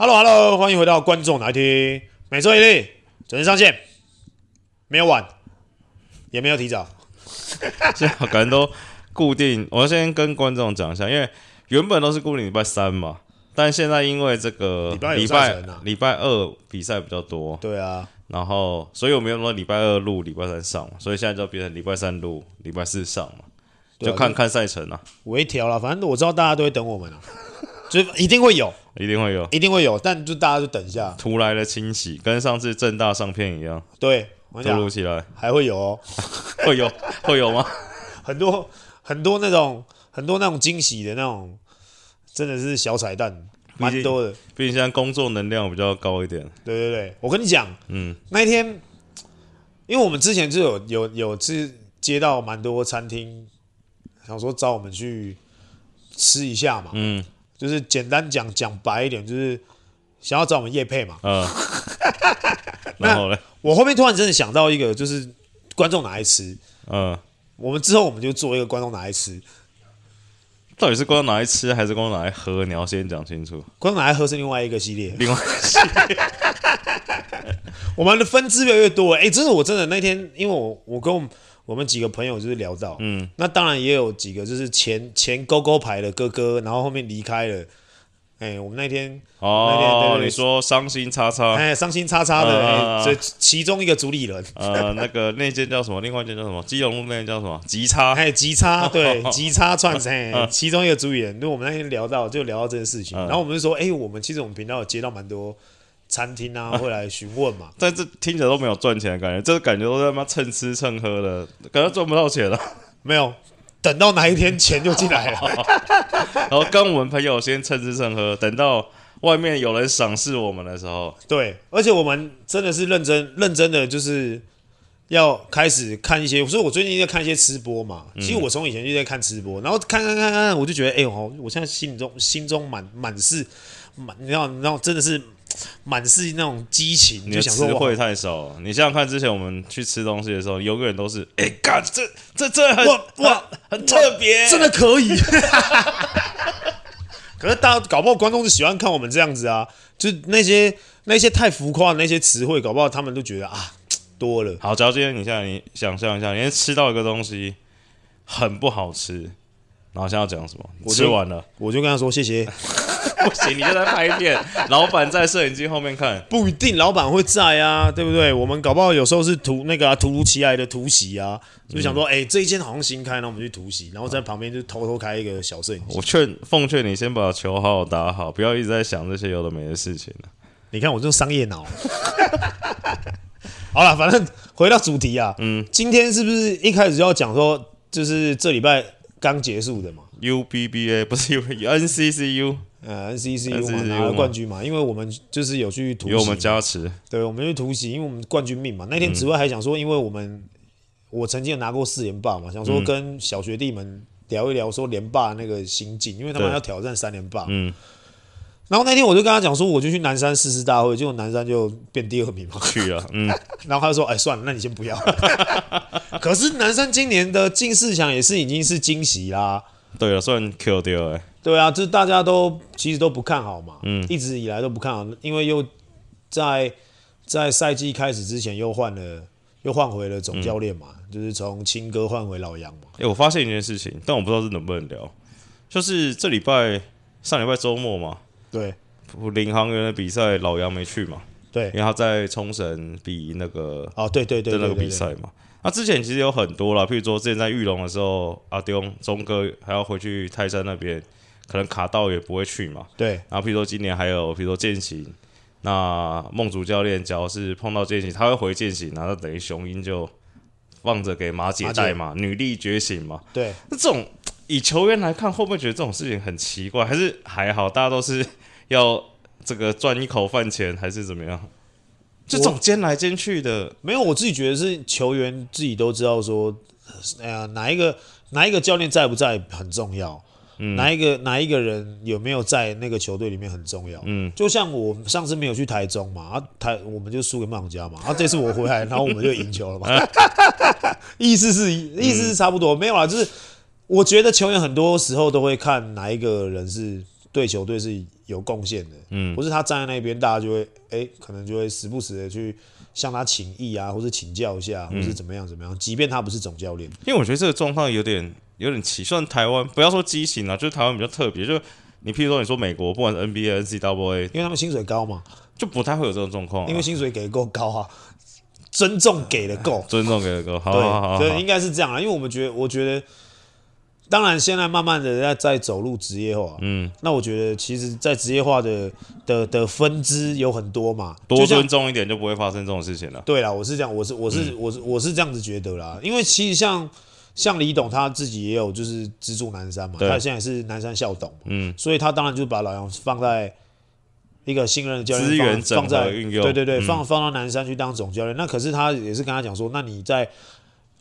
Hello Hello，欢迎回到观众来听，每周一例准时上线，没有晚，也没有提早，现在感觉都固定。我要先跟观众讲一下，因为原本都是固定礼拜三嘛，但现在因为这个礼拜礼拜礼拜二比赛比较多，对啊，然后所以我们用说礼拜二录，礼拜三上，所以现在就变成礼拜三录，礼拜四上嘛，就看看赛程啊，微调了，反正我知道大家都会等我们啊。就一定会有，一定会有，一定会有，但就大家就等一下，突来的清洗，跟上次正大上片一样，对，突如其来，还会有哦，会有，会有吗？很多很多那种很多那种惊喜的那种，真的是小彩蛋，蛮多的。毕竟现在工作能量比较高一点。对对对，我跟你讲，嗯，那一天，因为我们之前就有有有次接到蛮多餐厅，想说找我们去吃一下嘛，嗯。就是简单讲讲白一点，就是想要找我们叶配嘛。嗯。然后呢，我后面突然真的想到一个，就是观众拿来吃。嗯。我们之后我们就做一个观众拿来吃。到底是观众拿来吃，还是观众拿来喝？你要先讲清楚。观众拿来喝是另外一个系列。另外一个系列。我们的分支越来越多哎，真的，我真的那天，因为我我跟我们。我们几个朋友就是聊到，嗯，那当然也有几个就是前前勾勾牌的哥哥，然后后面离开了。哎、欸，我们那天哦，那天对对对，你说伤心叉叉，哎，伤心叉叉的，呃欸、所以其中一个主理人，呃，那个那间叫什么？另外一间叫什么？基隆路那间叫什么？吉叉，哎，吉叉，对，吉叉串哎，呃、其中一个主理人，因为我们那天聊到，就聊到这件事情，呃、然后我们就说，哎、欸，我们其实我们频道有接到蛮多。餐厅啊，会来询问嘛？但这听起来都没有赚钱的感觉，这个感觉都在他妈蹭吃蹭喝的，感觉赚不到钱了。没有，等到哪一天钱就进来了，然后跟我们朋友先蹭吃蹭喝，等到外面有人赏识我们的时候，对，而且我们真的是认真认真的，就是要开始看一些。所以我最近在看一些吃播嘛，其实我从以前就在看吃播，然后看看看看，我就觉得，哎呦，我现在心中心中满满是满，你知道，你知道，真的是。满是那种激情，你的词汇太少。你想想看，之前我们去吃东西的时候，永远都是哎，干这这这很哇哇很特别，真的可以。可是大家搞不好观众是喜欢看我们这样子啊，就那些那些太浮夸的那些词汇，搞不好他们都觉得啊多了。好，只要今天你现在你想象一下，你先吃到一个东西很不好吃，然后现在要讲什么？我吃完了，我就跟他说谢谢。不行，你就在拍片，老板在摄影机后面看，不一定老板会在啊，对不对？我们搞不好有时候是突那个、啊、突如其来的突袭啊，就想说，哎、这一间好像新开，那我们去突袭，然后在旁边就偷偷开一个小摄影机。我劝奉劝你先把球好好打好，不要一直在想这些有的没的事情。你看我这种商业脑。好了，反正回到主题啊，嗯，今天是不是一开始就要讲说，就是这礼拜刚结束的嘛？U B B A 不是 U 呃，NCCU 嘛，拿了冠军嘛，因为我们就是有去突袭，有我们加持，对，我们去突袭，因为我们冠军命嘛。那天指挥还想说，因为我们我曾经有拿过四连霸嘛，想说跟小学弟们聊一聊，说连霸那个心境，因为他们要挑战三连霸。嗯。然后那天我就跟他讲说，我就去南山誓师大会，结果南山就变第二名嘛。去了，嗯。然后他就说：“哎，算了，那你先不要。”可是南山今年的进四强也是已经是惊喜啦。对了，算 Q 掉哎。对啊，这大家都其实都不看好嘛，嗯，一直以来都不看好，因为又在在赛季开始之前又换了，又换回了总教练嘛，嗯、就是从青哥换回老杨嘛。哎、欸，我发现一件事情，但我不知道这能不能聊，就是这礼拜上礼拜周末嘛，对，领航员的比赛老杨没去嘛，对，因为他在冲绳比那个哦，对对对，那个比赛嘛。那、啊、之前其实有很多了，譬如说之前在玉龙的时候，阿丢钟哥还要回去泰山那边。可能卡到也不会去嘛。对。然后，比如说今年还有，比如说践行，那梦主教练，只要是碰到践行，他会回践行，然后等于雄鹰就放着给马姐带嘛，姐女力觉醒嘛。对。那这种以球员来看，会不会觉得这种事情很奇怪？还是还好，大家都是要这个赚一口饭钱，还是怎么样？就这种兼来兼去的，没有，我自己觉得是球员自己都知道说，哎呀，哪一个哪一个教练在不在很重要。嗯、哪一个哪一个人有没有在那个球队里面很重要？嗯，就像我上次没有去台中嘛，啊台我们就输给梦想家嘛，啊这次我回来，然后我们就赢球了嘛，意思是意思是差不多，没有啦，就是我觉得球员很多时候都会看哪一个人是对球队是有贡献的，嗯，不是他站在那边，大家就会哎、欸，可能就会时不时的去向他请益啊，或者请教一下，或是怎么样怎么样，即便他不是总教练，因为我觉得这个状况有点有点奇，算台湾不要说畸形了，就是台湾比较特别，就你譬如说你说美国，不管是 NBA、NCAA，因为他们薪水高嘛，就不太会有这种状况、啊，因为薪水给的够高啊，尊重给的够，尊重给的够，好好好。对，应该是这样啊，因为我们觉得，我觉得。当然，现在慢慢的在在走入职业化。嗯，那我觉得，其实，在职业化的的的分支有很多嘛，多尊重一点就不会发生这种事情了。对啦，我是这样，我是我是、嗯、我是我是这样子觉得啦。因为其实像像李董他自己也有就是资助南山嘛，他现在是南山校董，嗯，所以他当然就把老杨放在一个信任的教练，资源放在运用，对对对，嗯、放放到南山去当总教练。那可是他也是跟他讲说，那你在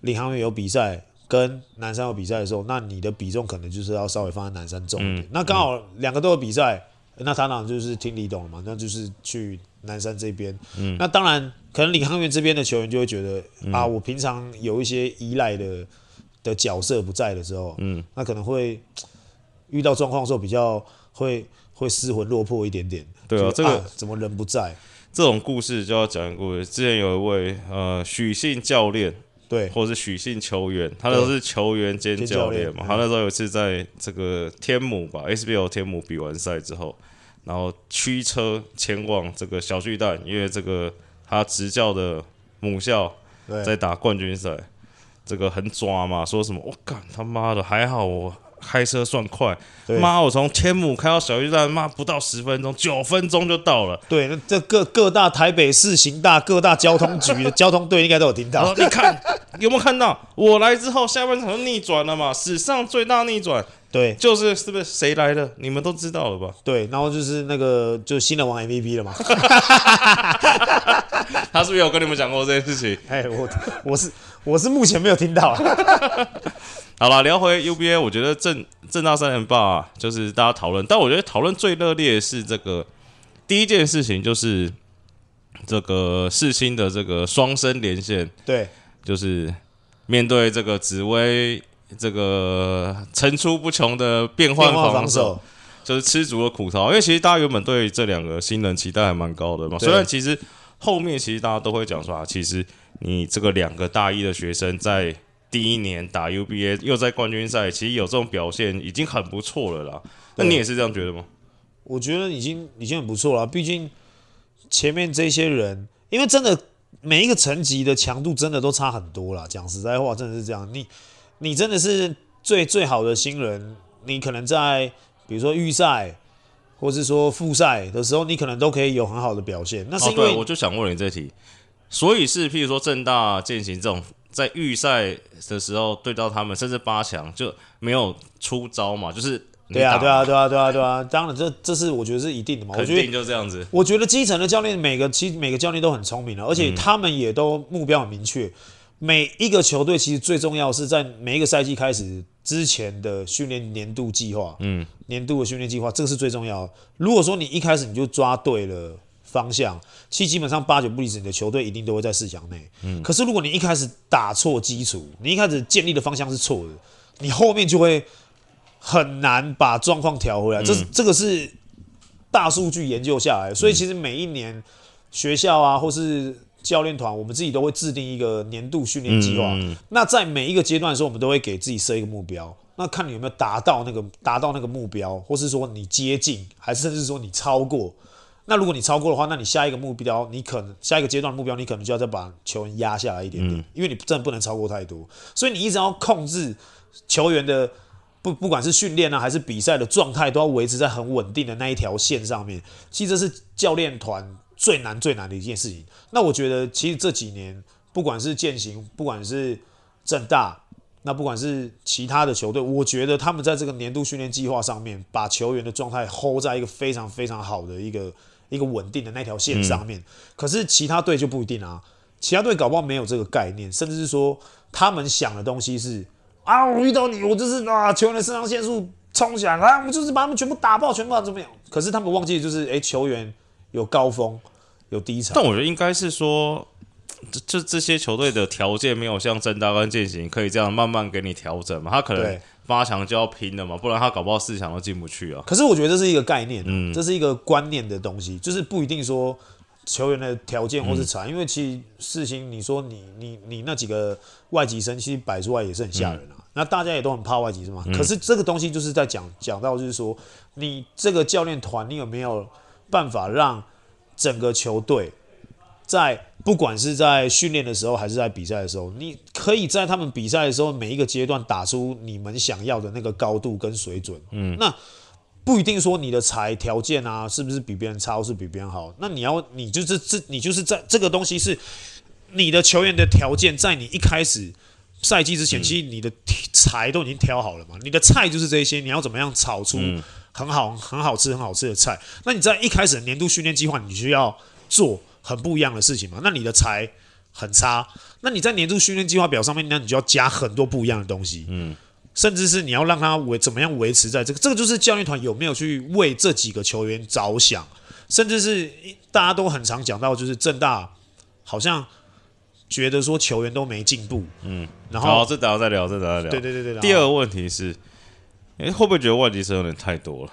领航员有比赛。跟南山有比赛的时候，那你的比重可能就是要稍微放在南山重一点。嗯、那刚好两个都有比赛，嗯、那他当然就是听李董了嘛，那就是去南山这边。嗯、那当然可能领航员这边的球员就会觉得、嗯、啊，我平常有一些依赖的的角色不在的时候，嗯，那可能会遇到状况的时候比较会会失魂落魄一点点。对啊，这个、啊、怎么人不在？这种故事就要讲一个故事。之前有一位呃许姓教练。对，或者是许姓球员，他都是球员兼教练嘛。他那时候有一次在这个天母吧，SBL 天母比完赛之后，然后驱车前往这个小巨蛋，因为这个他执教的母校在打冠军赛，这个很抓嘛，说什么我干、哦、他妈的还好我。开车算快，妈！我从天母开到小巨蛋，妈不到十分钟，九分钟就到了。对，那这各各大台北市、刑大各大交通局的交通队应该都有听到。你看有没有看到？我来之后，下半场就逆转了嘛，史上最大逆转。对，就是是不是谁来了？你们都知道了吧？对，然后就是那个就新人王 MVP 了嘛。他是不是有跟你们讲过这件事情？哎，我我是我是目前没有听到。好了，聊回 UBA，我觉得正正大三连霸啊，就是大家讨论，但我觉得讨论最热烈的是这个第一件事情，就是这个世新的这个双生连线，对，就是面对这个紫薇这个层出不穷的变换防，防守，就是吃足了苦头，因为其实大家原本对这两个新人期待还蛮高的嘛，虽然其实后面其实大家都会讲说啊，其实你这个两个大一的学生在。第一年打 UBA 又在冠军赛，其实有这种表现已经很不错了啦。那你也是这样觉得吗？我觉得已经已经很不错了。毕竟前面这些人，因为真的每一个层级的强度真的都差很多啦。讲实在话，真的是这样。你你真的是最最好的新人，你可能在比如说预赛或是说复赛的时候，你可能都可以有很好的表现。那是因为、我就想问你这题，所以是譬如说正大践行这种。在预赛的时候对到他们，甚至八强就没有出招嘛？就是对啊，对啊，对啊，对啊，对啊！当然这，这这是我觉得是一定的嘛。肯定就这样子。我觉得基层的教练每个其实每个教练都很聪明的，而且他们也都目标很明确。每一个球队其实最重要是在每一个赛季开始之前的训练年度计划，嗯，年度的训练计划，这个是最重要的。如果说你一开始你就抓对了。方向，其实基本上八九不离十，你的球队一定都会在四强内。嗯，可是如果你一开始打错基础，你一开始建立的方向是错的，你后面就会很难把状况调回来。这是这个是大数据研究下来，所以其实每一年学校啊，或是教练团，我们自己都会制定一个年度训练计划。那在每一个阶段的时候，我们都会给自己设一个目标，那看你有没有达到那个达到那个目标，或是说你接近，还是甚至说你超过。那如果你超过的话，那你下一个目标，你可能下一个阶段的目标，你可能就要再把球员压下来一点点，嗯、因为你真的不能超过太多。所以你一直要控制球员的不不管是训练啊还是比赛的状态，都要维持在很稳定的那一条线上面。其实这是教练团最难最难的一件事情。那我觉得，其实这几年不管是践行，不管是正大，那不管是其他的球队，我觉得他们在这个年度训练计划上面，把球员的状态 hold 在一个非常非常好的一个。一个稳定的那条线上面，嗯、可是其他队就不一定啊。其他队搞不好没有这个概念，甚至是说他们想的东西是啊，我遇到你，我就是啊，球员的肾上腺素冲起来，啊，我们就是把他们全部打爆，全部怎么样？可是他们忘记就是，哎，球员有高峰，有低潮。但我觉得应该是说，这这这些球队的条件没有像正大跟健行可以这样慢慢给你调整嘛？他可能八强就要拼了嘛，不然他搞不好四强都进不去啊。可是我觉得这是一个概念，嗯，这是一个观念的东西，就是不一定说球员的条件或是差，嗯、因为其实事情，你说你你你那几个外籍生，其实摆出来也是很吓人啊。嗯、那大家也都很怕外籍是吗。嗯、可是这个东西就是在讲讲到，就是说你这个教练团，你有没有办法让整个球队？在不管是在训练的时候，还是在比赛的时候，你可以在他们比赛的时候每一个阶段打出你们想要的那个高度跟水准。嗯，那不一定说你的才条件啊，是不是比别人差，或是比别人好？那你要，你就是这，你就是在这个东西是你的球员的条件，在你一开始赛季之前，其实你的材都已经挑好了嘛。你的菜就是这些，你要怎么样炒出很好、很好吃、很好吃的菜？那你在一开始的年度训练计划，你就要做。很不一样的事情嘛？那你的材很差，那你在年度训练计划表上面，那你就要加很多不一样的东西，嗯，甚至是你要让他维怎么样维持在这个，这个就是教练团有没有去为这几个球员着想，甚至是大家都很常讲到，就是正大好像觉得说球员都没进步，嗯，然后好，这等下再聊，这等下再聊，对对对对。第二个问题是，哎，会不会觉得外籍生有点太多了？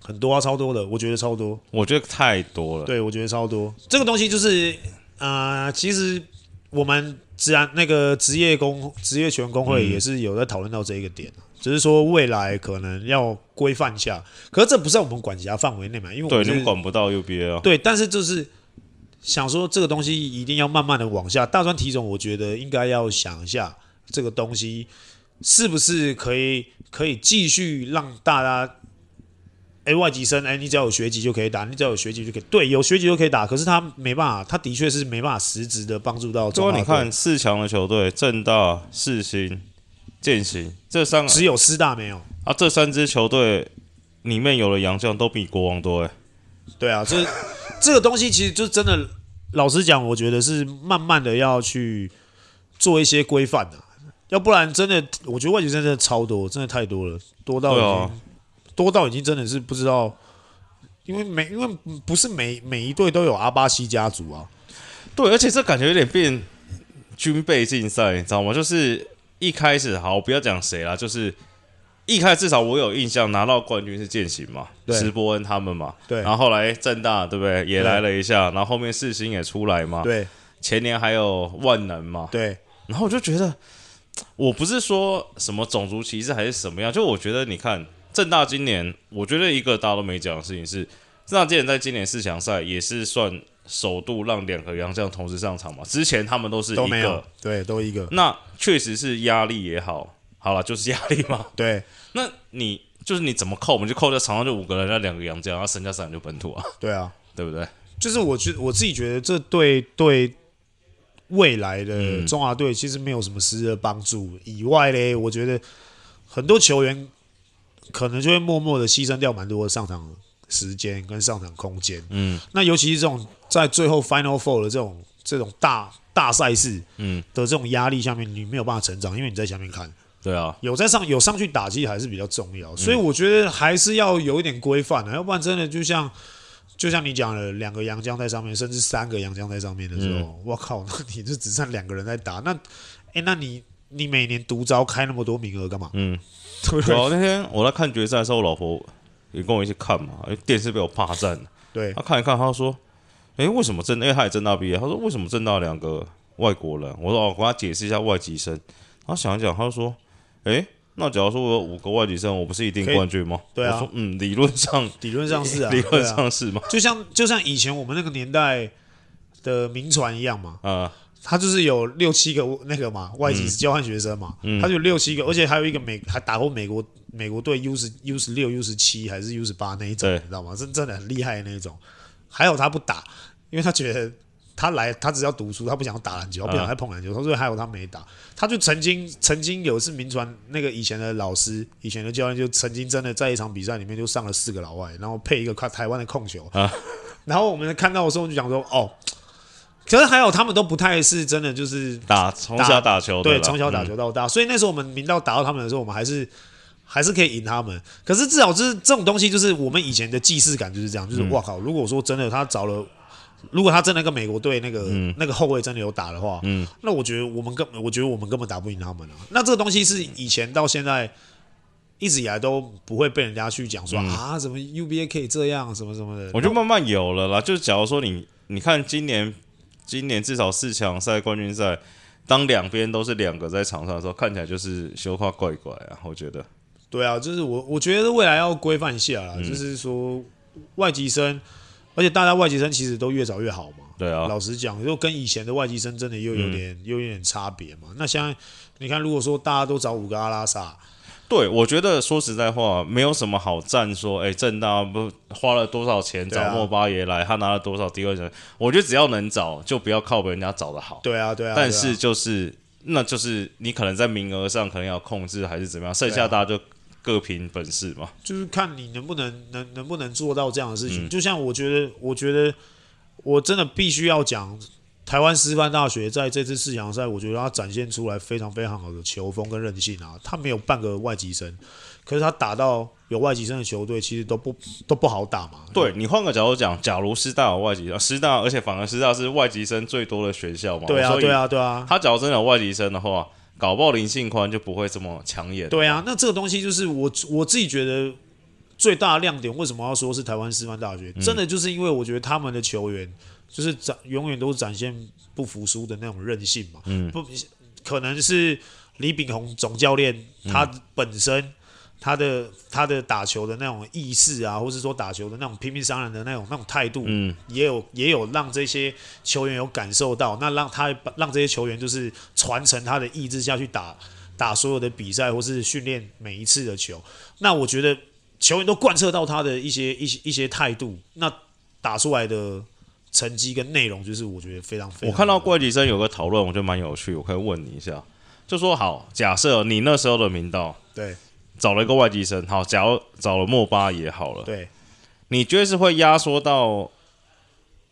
很多啊，超多的，我觉得超多，我觉得太多了。对，我觉得超多。这个东西就是，呃，其实我们自然那个职业工职业球员工会也是有在讨论到这一个点，嗯、只是说未来可能要规范一下。可是这不是在我们管辖范围内嘛？因为对，你们管不到 UBA 啊。对，但是就是想说这个东西一定要慢慢的往下。大专体总，我觉得应该要想一下这个东西是不是可以可以继续让大家。哎，外籍生，哎，你只要有学籍就可以打，你只要有学籍就可以，对，有学籍就可以打。可是他没办法，他的确是没办法实质的帮助到。如果你看四强的球队，正大、四星建行这三个，只有师大没有啊。这三支球队里面有了洋将都比国王多哎。对啊，这这个东西其实就真的，老实讲，我觉得是慢慢的要去做一些规范的，要不然真的，我觉得外籍生真的超多，真的太多了，多到已经。多到已经真的是不知道，因为每因为不是每每一队都有阿巴西家族啊，对，而且这感觉有点变军备竞赛，你知道吗？就是一开始好，不要讲谁啦，就是一开始至少我有印象拿到冠军是健行嘛，对。施波恩他们嘛，对，然后后来正大对不对？也来了一下，然后后面世新也出来嘛，对，前年还有万能嘛，对，然后我就觉得我不是说什么种族歧视还是什么样，就我觉得你看。正大今年，我觉得一个大家都没讲的事情是，正大今年在今年四强赛也是算首度让两个洋将同时上场嘛。之前他们都是一个，都没有，对，都一个。那确实是压力也好，好了，就是压力嘛。对，那你就是你怎么扣，我们就扣在场上就五个人，那两个洋将，然后剩下三人就本土啊。对啊，对不对？就是我觉我自己觉得这对对未来的中华队其实没有什么实质的帮助。以外嘞，我觉得很多球员。可能就会默默的牺牲掉蛮多的上场时间跟上场空间。嗯，那尤其是这种在最后 Final Four 的这种这种大大赛事，嗯的这种压力下面，你没有办法成长，因为你在下面看。对啊，有在上有上去打，其实还是比较重要。所以我觉得还是要有一点规范的，要不然真的就像就像你讲的，两个洋将在上面，甚至三个洋将在上面的时候，我靠，那你就只剩两个人在打，那哎，那你你每年独招开那么多名额干嘛？嗯。对啊，那天我在看决赛的时候，我老婆也跟我一起看嘛，因为电视被我霸占了。对，他看一看，他说：“哎、欸，为什么政？因为他也政大毕业。他说为什么政大两个外国人？我说哦，我跟他解释一下外籍生。他想一想，他就说：哎、欸，那假如说我有五个外籍生，我不是一定冠军吗？对啊，我说嗯，理论上，理论上是啊，理论上是嘛，就像就像以前我们那个年代的名传一样嘛，啊。”他就是有六七个那个嘛，外籍交换学生嘛，嗯、他就有六七个，而且还有一个美还打过美国美国队 U 十 U 十六 U 十七还是 U 十八那一种，你知道吗？真真的很厉害的那一种。还有他不打，因为他觉得他来他只要读书，他不想打篮球，他不想再碰篮球。他说还有他没打，他就曾经曾经有一次民传那个以前的老师，以前的教练就曾经真的在一场比赛里面就上了四个老外，然后配一个看台湾的控球，啊、然后我们看到的时候就讲说哦。可是还有，他们都不太是真的，就是打从小打球，对，从小打球到大。嗯、所以那时候我们明道打到他们的时候，我们还是还是可以赢他们。可是至少就是这种东西，就是我们以前的既视感就是这样，就是哇靠！如果说真的他找了如果他真的跟美国队那个、嗯、那个后卫真的有打的话，嗯，那我觉得我们根我觉得我们根本打不赢他们啊。那这个东西是以前到现在一直以来都不会被人家去讲说、嗯、啊，怎么 UBA 可以这样，什么什么的。我就慢慢有了啦。就是假如说你你看今年今年至少四强赛冠军赛，当两边都是两个在场上的时候，看起来就是羞花怪怪啊。我觉得。对啊，就是我我觉得未来要规范一下啦，嗯、就是说外籍生。而且大家外籍生其实都越早越好嘛。对啊，老实讲，就跟以前的外籍生真的又有点、嗯、又有点差别嘛。那现在你看，如果说大家都找五个阿拉萨，对，我觉得说实在话，没有什么好赞说。哎，正大不花了多少钱找莫巴爷来，他拿了多少第二人？我觉得只要能找，就不要靠别人家找的好。对啊，对啊。但是就是，那就是你可能在名额上可能要控制，还是怎么样？剩下大家就。各凭本事嘛，就是看你能不能能能不能做到这样的事情。嗯、就像我觉得，我觉得我真的必须要讲，台湾师范大学在这次四强赛，我觉得他展现出来非常非常好的球风跟韧性啊。他没有半个外籍生，可是他打到有外籍生的球队，其实都不都不好打嘛。对，你换个角度讲，假如师大有外籍生，师大而且反而师大是外籍生最多的学校嘛。对啊，对啊，对啊。他假如真的有外籍生的话。搞不好林信宽就不会这么抢眼。对啊，那这个东西就是我我自己觉得最大的亮点。为什么要说是台湾师范大学？嗯、真的就是因为我觉得他们的球员就是展永远都展现不服输的那种韧性嘛。嗯，不可能是李炳宏总教练他本身。嗯他的他的打球的那种意识啊，或是说打球的那种拼命伤人的那种那种态度，嗯，也有也有让这些球员有感受到，那让他让这些球员就是传承他的意志下去打打所有的比赛或是训练每一次的球。那我觉得球员都贯彻到他的一些一些一些态度，那打出来的成绩跟内容，就是我觉得非常非常。我看到怪迪生有个讨论，我觉得蛮有趣，我可以问你一下，就说好，假设你那时候的明道，对。找了一个外籍生，好，假如找了莫巴也好了。对，你觉得是会压缩到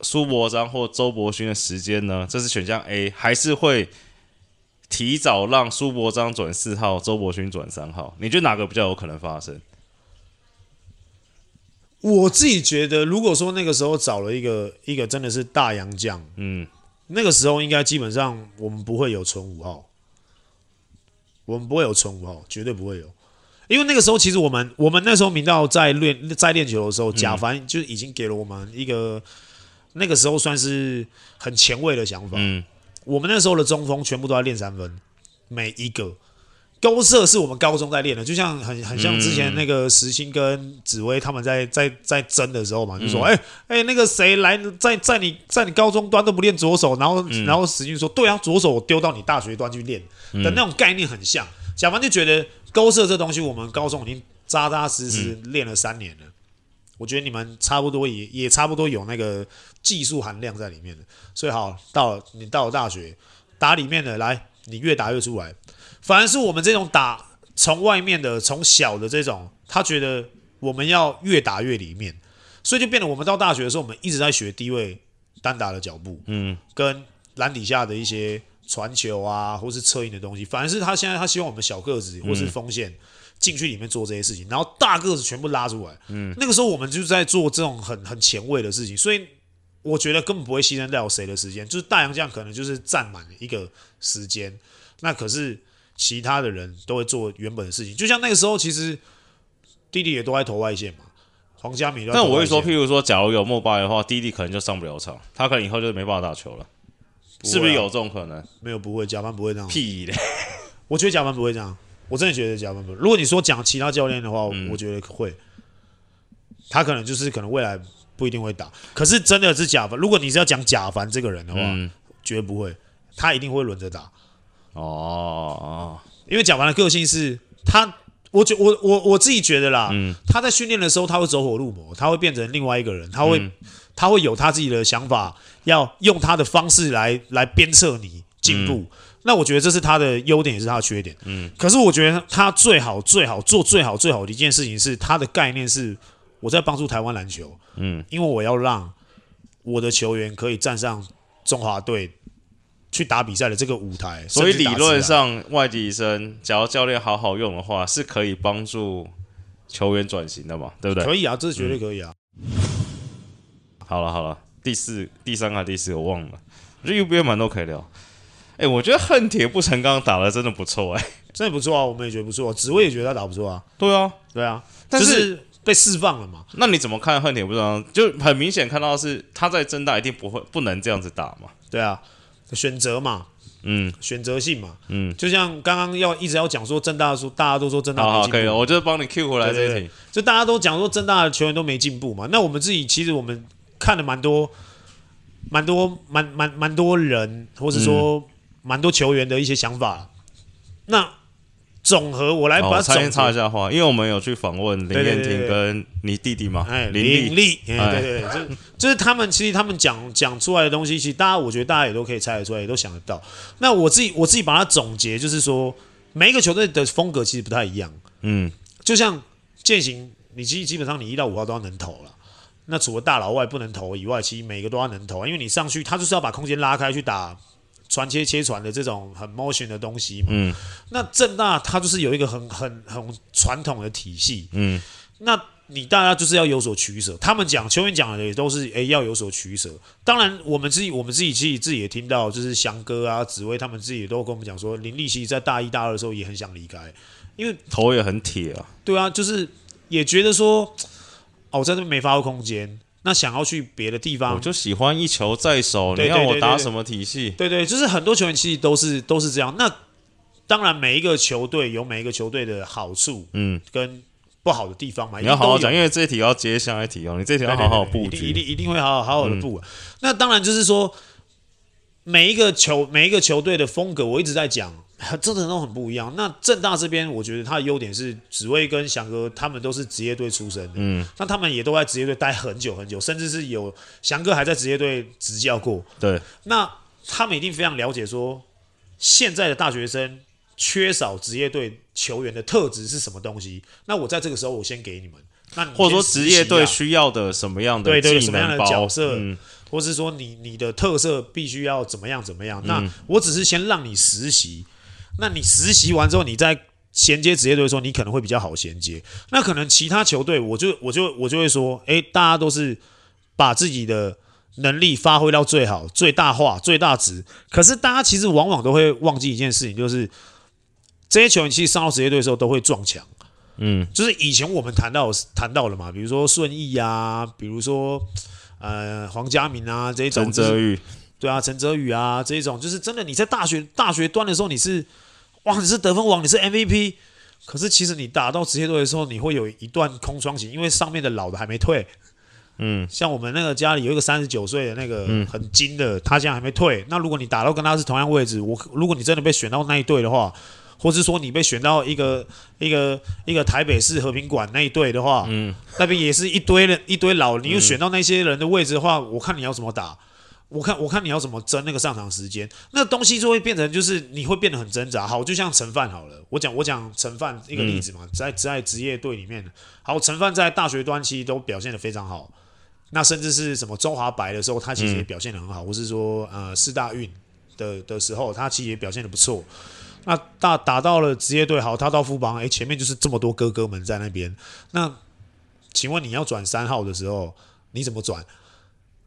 苏博章或周伯勋的时间呢？这是选项 A，还是会提早让苏博章转四号，周伯勋转三号？你觉得哪个比较有可能发生？我自己觉得，如果说那个时候找了一个一个真的是大洋将，嗯，那个时候应该基本上我们不会有纯五号，我们不会有纯五号，绝对不会有。因为那个时候，其实我们我们那时候明道在练在练球的时候，贾凡就已经给了我们一个那个时候算是很前卫的想法。嗯，我们那时候的中锋全部都在练三分，每一个。勾射是我们高中在练的，就像很很像之前那个石鑫跟紫薇他们在在在争的时候嘛，就说哎哎那个谁来在在你在你高中端都不练左手，然后然后石鑫说对啊，左手我丢到你大学端去练的那种概念很像，贾凡就觉得。勾射这东西，我们高中已经扎扎实实练了三年了。嗯、我觉得你们差不多也也差不多有那个技术含量在里面的。所以好，到了你到了大学打里面的来，你越打越出来。反而是我们这种打从外面的、从小的这种，他觉得我们要越打越里面，所以就变得我们到大学的时候，我们一直在学低位单打的脚步，嗯，跟篮底下的一些。传球啊，或是策应的东西，反而是他现在他希望我们小个子或是锋线进去里面做这些事情，然后大个子全部拉出来。嗯，那个时候我们就在做这种很很前卫的事情，所以我觉得根本不会牺牲掉谁的时间，就是大洋将可能就是占满一个时间，那可是其他的人都会做原本的事情，就像那个时候其实弟弟也都在投外线嘛，黄家米。但我会说，譬如说，假如有莫巴的话，弟弟可能就上不了场，他可能以后就没办法打球了。不啊、是不是有这种可能？没有，不会，贾凡不会这样。屁的，我觉得贾凡不会这样。我真的觉得贾凡不会。如果你说讲其他教练的话，嗯、我觉得会。他可能就是可能未来不一定会打。可是真的是甲凡，如果你是要讲甲凡这个人的话，嗯、绝对不会。他一定会轮着打。哦，因为甲凡的个性是他，我觉我我我自己觉得啦，嗯、他在训练的时候他会走火入魔，他会变成另外一个人，他会。嗯他会有他自己的想法，要用他的方式来来鞭策你进步。嗯、那我觉得这是他的优点，也是他的缺点。嗯。可是我觉得他最好最好做最好最好的一件事情是，他的概念是我在帮助台湾篮球。嗯。因为我要让我的球员可以站上中华队去打比赛的这个舞台。所以理论上，外籍生只要教练好好用的话，是可以帮助球员转型的嘛？对不对？可以啊，这是绝对可以啊。好了好了，第四、第三个、第四个我忘了。我觉得 UBA 蛮多可以聊。哎、欸，我觉得恨铁不成钢打的真的不错，哎，真的不错啊，我们也觉得不错，紫薇也觉得他打不错啊。对啊，对啊，但是、就是、被释放了嘛？那你怎么看恨铁不成钢？就很明显看到是他在增大一定不会不能这样子打嘛？对啊，选择嘛。嗯，选择性嘛，嗯，就像刚刚要一直要讲说增大说，大家都说增大没进步，好，可以了，我就帮你 Q 回来这一题，就大家都讲说增大的球员都没进步嘛，那我们自己其实我们看了蛮多，蛮多，蛮蛮蛮多人，或者说蛮多球员的一些想法，那。总和我来把它先插一下话，因为我们有去访问林彦廷跟你弟弟嘛，哎，林立，哎，对对对，就就是他们其实他们讲讲出来的东西，其实大家我觉得大家也都可以猜得出来，也都想得到。那我自己我自己把它总结，就是说每一个球队的风格其实不太一样，嗯，就像践行，你基基本上你一到五号都要能投了，那除了大老外不能投以外，其实每个都要能投，因为你上去他就是要把空间拉开去打。传切切传的这种很 motion 的东西嘛，嗯，那正大他就是有一个很很很传统的体系，嗯，那你大家就是要有所取舍。他们讲球员讲的也都是诶、欸、要有所取舍。当然，我们自己我们自己其实自己也听到，就是翔哥啊、紫薇他们自己也都跟我们讲说，林立其实在大一、大二的时候也很想离开，因为头也很铁啊。对啊，就是也觉得说，哦，我在这边没发挥空间。那想要去别的地方，我就喜欢一球在手。你看我打什么体系？对对，就是很多球员其实都是都是这样。那当然，每一个球队有每一个球队的好处，嗯，跟不好的地方嘛。你要好好讲，因为这一题要接下一题哦。你这一题要好好布局，一定一定会好好好好的布。那当然就是说，每一个球每一个球队的风格，我一直在讲。真的都很不一样。那正大这边，我觉得他的优点是紫薇跟翔哥他们都是职业队出身的，嗯，那他们也都在职业队待很久很久，甚至是有翔哥还在职业队执教过。对，那他们一定非常了解说，现在的大学生缺少职业队球员的特质是什么东西。那我在这个时候，我先给你们。那你或者说职业队需要的什么样的对对什么样的角色，嗯、或是说你你的特色必须要怎么样怎么样？嗯、那我只是先让你实习。那你实习完之后，你在衔接职业队的时候，你可能会比较好衔接。那可能其他球队，我就我就我就会说，哎，大家都是把自己的能力发挥到最好、最大化、最大值。可是大家其实往往都会忘记一件事情，就是这些球员其实上到职业队的时候都会撞墙。嗯，就是以前我们谈到谈到了嘛，比如说顺义啊，比如说呃黄家明啊这一种，陈泽宇，对啊，陈泽宇啊这一种，就是真的你在大学大学端的时候你是。哇，你是得分王，你是 MVP，可是其实你打到职业队的时候，你会有一段空窗期，因为上面的老的还没退。嗯，像我们那个家里有一个三十九岁的那个很精的，他现在还没退。那如果你打到跟他是同样位置，我如果你真的被选到那一队的话，或是说你被选到一个一个一个台北市和平馆那一队的话，嗯，那边也是一堆人一堆老，你又选到那些人的位置的话，我看你要怎么打。我看，我看你要怎么争那个上场时间，那东西就会变成就是你会变得很挣扎。好，就像陈范好了，我讲我讲陈范一个例子嘛，嗯、在在职业队里面，好，陈范在大学端其实都表现的非常好，那甚至是什么中华白的时候，他其实也表现的很好，或、嗯、是说呃四大运的的时候，他其实也表现的不错。那打打到了职业队，好，他到副帮，哎，前面就是这么多哥哥们在那边。那请问你要转三号的时候，你怎么转？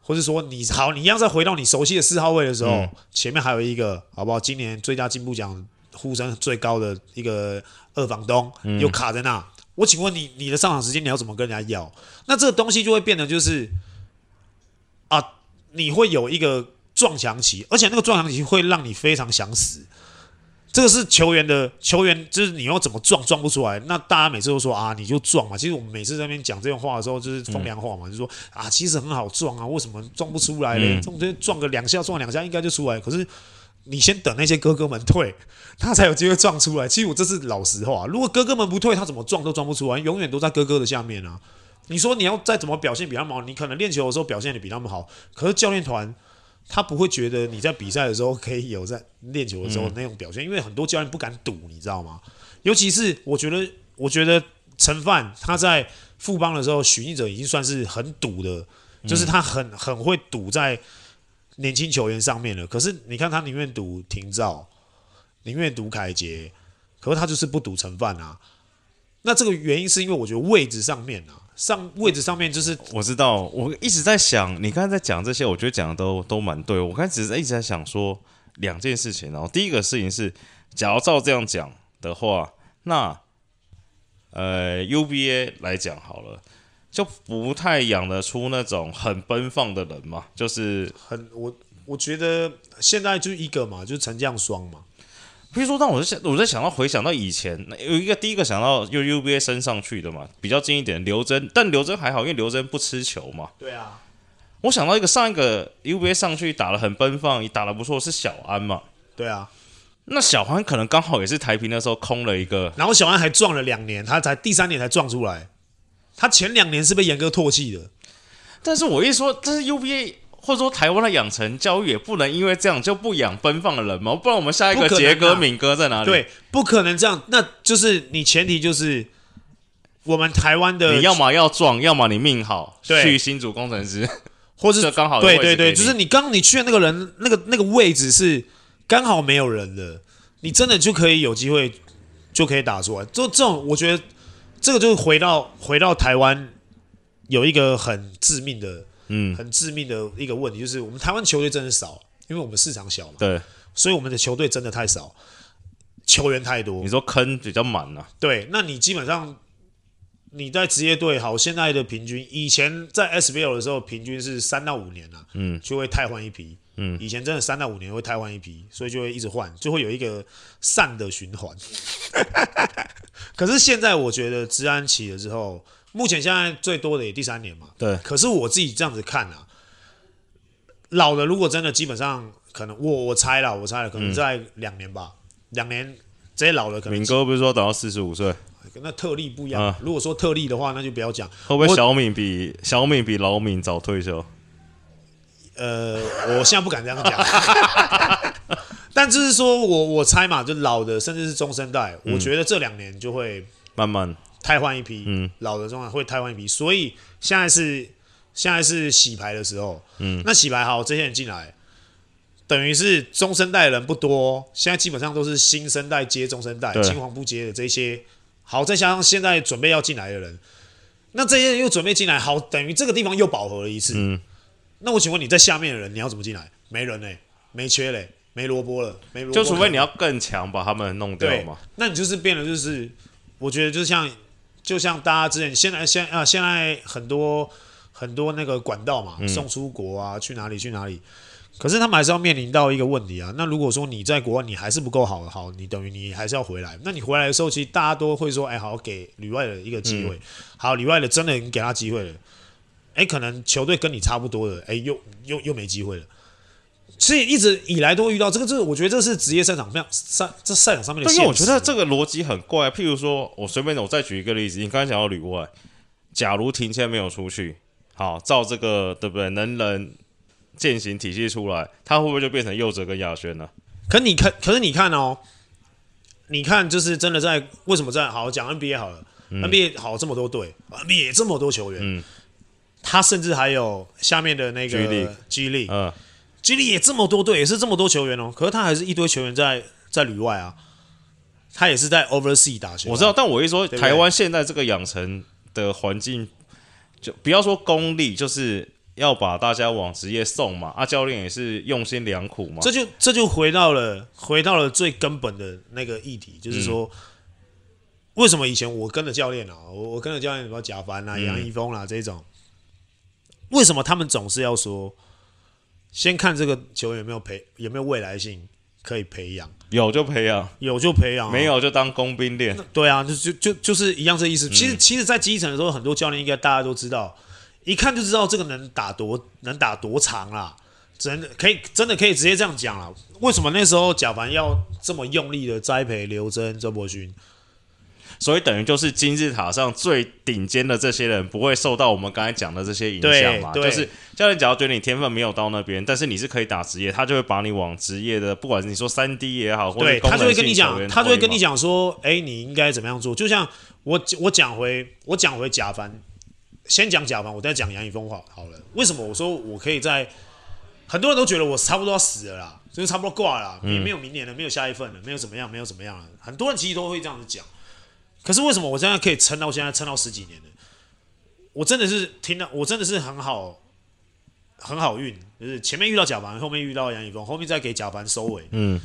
或是说你好，你一样再回到你熟悉的四号位的时候，嗯、前面还有一个好不好？今年最佳进步奖呼声最高的一个二房东、嗯、又卡在那。我请问你，你的上场时间你要怎么跟人家要？那这个东西就会变得就是啊，你会有一个撞墙期，而且那个撞墙期会让你非常想死。这个是球员的球员，就是你要怎么撞撞不出来。那大家每次都说啊，你就撞嘛。其实我们每次在那边讲这种话的时候，就是风凉话嘛，嗯、就说啊，其实很好撞啊，为什么撞不出来呢？中间撞个两下，撞两下应该就出来。可是你先等那些哥哥们退，他才有机会撞出来。其实我这是老实话，如果哥哥们不退，他怎么撞都撞不出来，永远都在哥哥的下面啊。你说你要再怎么表现比他们好，你可能练球的时候表现的比他们好，可是教练团。他不会觉得你在比赛的时候可以有在练球的时候那种表现，因为很多教练不敢赌，你知道吗？尤其是我觉得，我觉得陈范他在富邦的时候，许晋哲已经算是很赌的，就是他很很会赌在年轻球员上面了。可是你看他宁愿赌廷照，宁愿赌凯杰，可是他就是不赌陈范啊。那这个原因是因为我觉得位置上面啊，上位置上面就是我知道，我一直在想，你刚才在讲这些，我觉得讲的都都蛮对。我刚才只是一直在想说两件事情，然后第一个事情是，假如照这样讲的话，那呃 UBA 来讲好了，就不太养得出那种很奔放的人嘛，就是很我我觉得现在就一个嘛，就是陈将双嘛。比如说，让我在想，我在想到回想到以前，有一个第一个想到就 UBA 升上去的嘛，比较近一点，刘铮，但刘铮还好，因为刘铮不吃球嘛。对啊。我想到一个上一个 UBA 上去打的很奔放，也打的不错，是小安嘛。对啊。那小安可能刚好也是台平那时候空了一个，然后小安还撞了两年，他才第三年才撞出来，他前两年是被严哥唾弃的。但是我一说，这是 UBA。或者说台湾的养成教育也不能因为这样就不养奔放的人嘛？不然我们下一个杰哥、敏哥在哪里？对，不可能这样。那就是你前提就是我们台湾的，你要么要壮，要么你命好，去新竹工程师，或是 刚好对对对，就是你刚你去的那个人那个那个位置是刚好没有人的，你真的就可以有机会就可以打出来。就这种，我觉得这个就是回到回到台湾有一个很致命的。嗯，很致命的一个问题就是，我们台湾球队真的少，因为我们市场小嘛。对，所以我们的球队真的太少，球员太多。你说坑比较满了。对，那你基本上你在职业队好，现在的平均，以前在 SBL 的时候，平均是三到五年啊，嗯，就会汰换一批。嗯，以前真的三到五年会汰换一批，所以就会一直换，就会有一个善的循环。可是现在我觉得治安起了之后。目前现在最多的也第三年嘛，对。可是我自己这样子看啊，老的如果真的基本上可能我我猜了，我猜了，可能在两年吧，两、嗯、年这些老的可能。敏哥不是说等到四十五岁？那特例不一样、啊。如果说特例的话，那就不要讲。会不会小敏比小敏比老敏早退休？呃，我现在不敢这样讲。但就是说我我猜嘛，就老的甚至是中生代，嗯、我觉得这两年就会慢慢。汰换一批，嗯，老的中场会汰换一批，所以现在是现在是洗牌的时候，嗯，那洗牌好，这些人进来，等于是中生代的人不多，现在基本上都是新生代接中生代，青黄不接的这些，好，再加上现在准备要进来的人，那这些人又准备进来，好，等于这个地方又饱和了一次，嗯，那我请问你在下面的人你要怎么进来？没人嘞、欸，没缺嘞、欸，没萝卜了，没萝卜，就除非你要更强把他们弄掉嘛，那你就是变得就是，我觉得就像。就像大家之前，现在现啊，现在很多很多那个管道嘛，嗯、送出国啊，去哪里去哪里，可是他们还是要面临到一个问题啊。那如果说你在国外你还是不够好，好，你等于你还是要回来。那你回来的时候，其实大家都会说，哎、欸，好，给旅外的一个机会。嗯、好，旅外的真的你给他机会了，哎、欸，可能球队跟你差不多的，哎、欸，又又又没机会了。所以一直以来都会遇到这个，这个我觉得这是职业赛场上赛这赛场上面的。但是我觉得这个逻辑很怪。譬如说，我随便我再举一个例子，你刚才讲到旅外，假如停签没有出去，好，照这个对不对？能人践行体系出来，他会不会就变成右哲跟亚轩呢？可你看，可是你看哦，你看就是真的在为什么在好讲 NBA 好了、嗯、，NBA 好这么多队，NBA 这么多球员，嗯，他甚至还有下面的那个 G League 嗯。吉利也这么多队，也是这么多球员哦。可是他还是一堆球员在在旅外啊，他也是在 Overseas 打球。我知道，但我一说台湾现在这个养成的环境，就不要说功利，就是要把大家往职业送嘛。啊，教练也是用心良苦嘛。这就这就回到了回到了最根本的那个议题，就是说，嗯、为什么以前我跟着教练啊，我我跟着教练什么贾凡啊、杨一峰啊这种，为什么他们总是要说？先看这个球员有没有培有没有未来性可以培养，有就培养，有就培养，没有就当工兵练。对啊，就就就就是一样这意思。其实、嗯、其实，在基层的时候，很多教练应该大家都知道，一看就知道这个能打多能打多长啦，真的可以真的可以直接这样讲了。为什么那时候贾凡要这么用力的栽培刘铮、周伯勋？所以等于就是金字塔上最顶尖的这些人不会受到我们刚才讲的这些影响嘛？就是教练只要觉得你天分没有到那边，但是你是可以打职业，他就会把你往职业的，不管是你说三 D 也好，或者他就会跟你讲，他就会跟你讲说，哎，你应该怎么样做？就像我我讲回我讲回贾凡，先讲贾凡，我再讲杨以峰好好了。为什么我说我可以在很多人都觉得我差不多要死了啦，就是差不多挂了啦，也没有明年了，没有下一份了，没有怎么样，没有怎么样了。很多人其实都会这样子讲。可是为什么我现在可以撑到现在，撑到十几年呢？我真的是听到，我真的是很好，很好运，就是前面遇到贾凡，后面遇到杨一峰，后面再给贾凡收尾。嗯，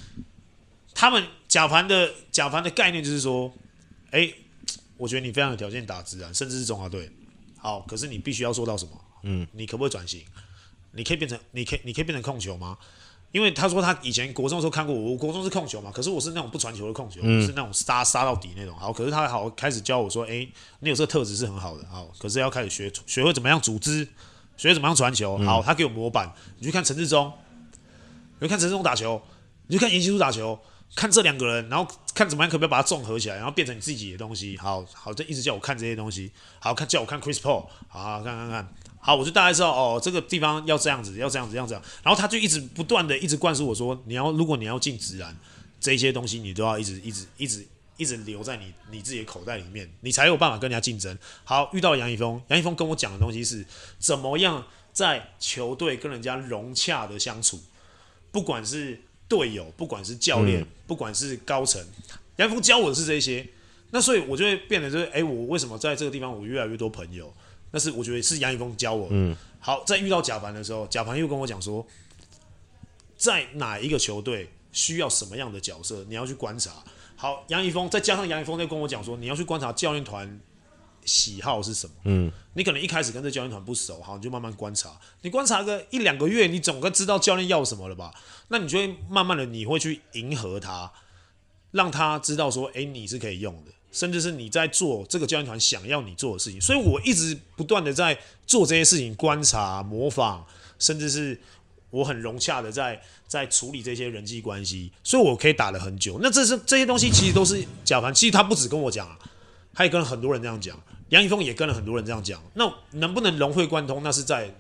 他们贾凡的贾凡的概念就是说，哎、欸，我觉得你非常有条件打职啊，甚至是中华队。好，可是你必须要做到什么？嗯，你可不可以转型？你可以变成，你可以，你可以变成控球吗？因为他说他以前国中的时候看过我，我国中是控球嘛，可是我是那种不传球的控球，嗯、是那种杀杀到底那种。好，可是他好开始教我说，哎，你有这个特质是很好的，好，可是要开始学学会怎么样组织，学会怎么样传球。好，他给我模板，你去看陈志忠，你去看陈志忠打球，你去看颜希书打球，看这两个人，然后看怎么样可不可以把它综合起来，然后变成你自己的东西。好好，就一直叫我看这些东西，好看叫我看 Chris Paul，好，好看看看。好，我就大概知道哦，这个地方要这样子，要这样子，要这样子。然后他就一直不断的一直灌输我说，你要如果你要进直男，这些东西你都要一直一直一直一直留在你你自己的口袋里面，你才有办法跟人家竞争。好，遇到杨一峰，杨一峰跟我讲的东西是怎么样在球队跟人家融洽的相处，不管是队友，不管是教练，不管是高层，杨一峰教我的是这些。那所以我就会变得就是，哎，我为什么在这个地方我越来越多朋友？那是我觉得是杨一峰教我。嗯，好，在遇到贾凡的时候，贾凡又跟我讲说，在哪一个球队需要什么样的角色，你要去观察。好，杨一峰再加上杨一峰再跟我讲说，你要去观察教练团喜好是什么。嗯，你可能一开始跟这教练团不熟，好，你就慢慢观察。你观察个一两个月，你总该知道教练要什么了吧？那你就会慢慢的，你会去迎合他，让他知道说，哎，你是可以用的。甚至是你在做这个教练团想要你做的事情，所以我一直不断的在做这些事情，观察、模仿，甚至是我很融洽的在在处理这些人际关系，所以我可以打了很久。那这是这些东西其实都是贾凡，其实他不止跟我讲，他也跟很多人这样讲，杨一峰也跟了很多人这样讲。那能不能融会贯通，那是在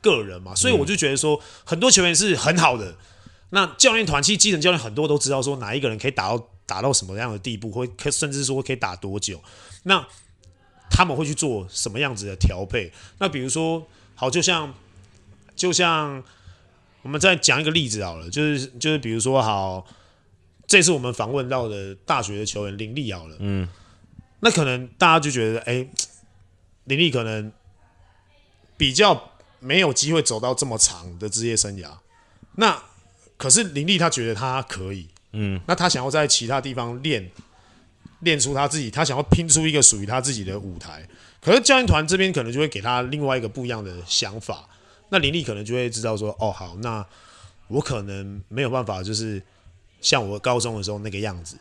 个人嘛。所以我就觉得说，很多球员是很好的，那教练团其实基层教练很多都知道说哪一个人可以打到。打到什么样的地步，会甚至说可以打多久？那他们会去做什么样子的调配？那比如说，好，就像就像我们再讲一个例子好了，就是就是比如说，好，这次我们访问到的大学的球员林立好了，嗯，那可能大家就觉得，哎、欸，林立可能比较没有机会走到这么长的职业生涯，那可是林立他觉得他可以。嗯，那他想要在其他地方练，练出他自己，他想要拼出一个属于他自己的舞台。可是教练团这边可能就会给他另外一个不一样的想法。那林立可能就会知道说，哦，好，那我可能没有办法，就是像我高中的时候那个样子。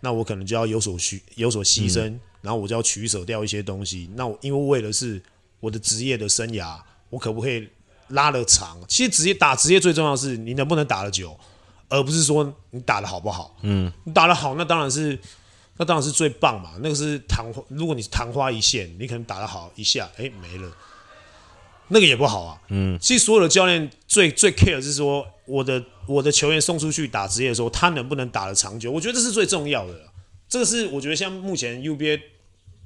那我可能就要有所需有所牺牲，嗯，然后我就要取舍掉一些东西。那我因为为了是我的职业的生涯，我可不可以拉的长？其实职业打职业最重要的是你能不能打得久。而不是说你打的好不好，嗯，你打的好，那当然是，那当然是最棒嘛。那个是昙花，如果你是昙花一现，你可能打的好一下，哎、欸，没了，那个也不好啊。嗯，其实所有的教练最最 care 是说，我的我的球员送出去打职业的时候，他能不能打的长久？我觉得这是最重要的。这个是我觉得像目前 UBA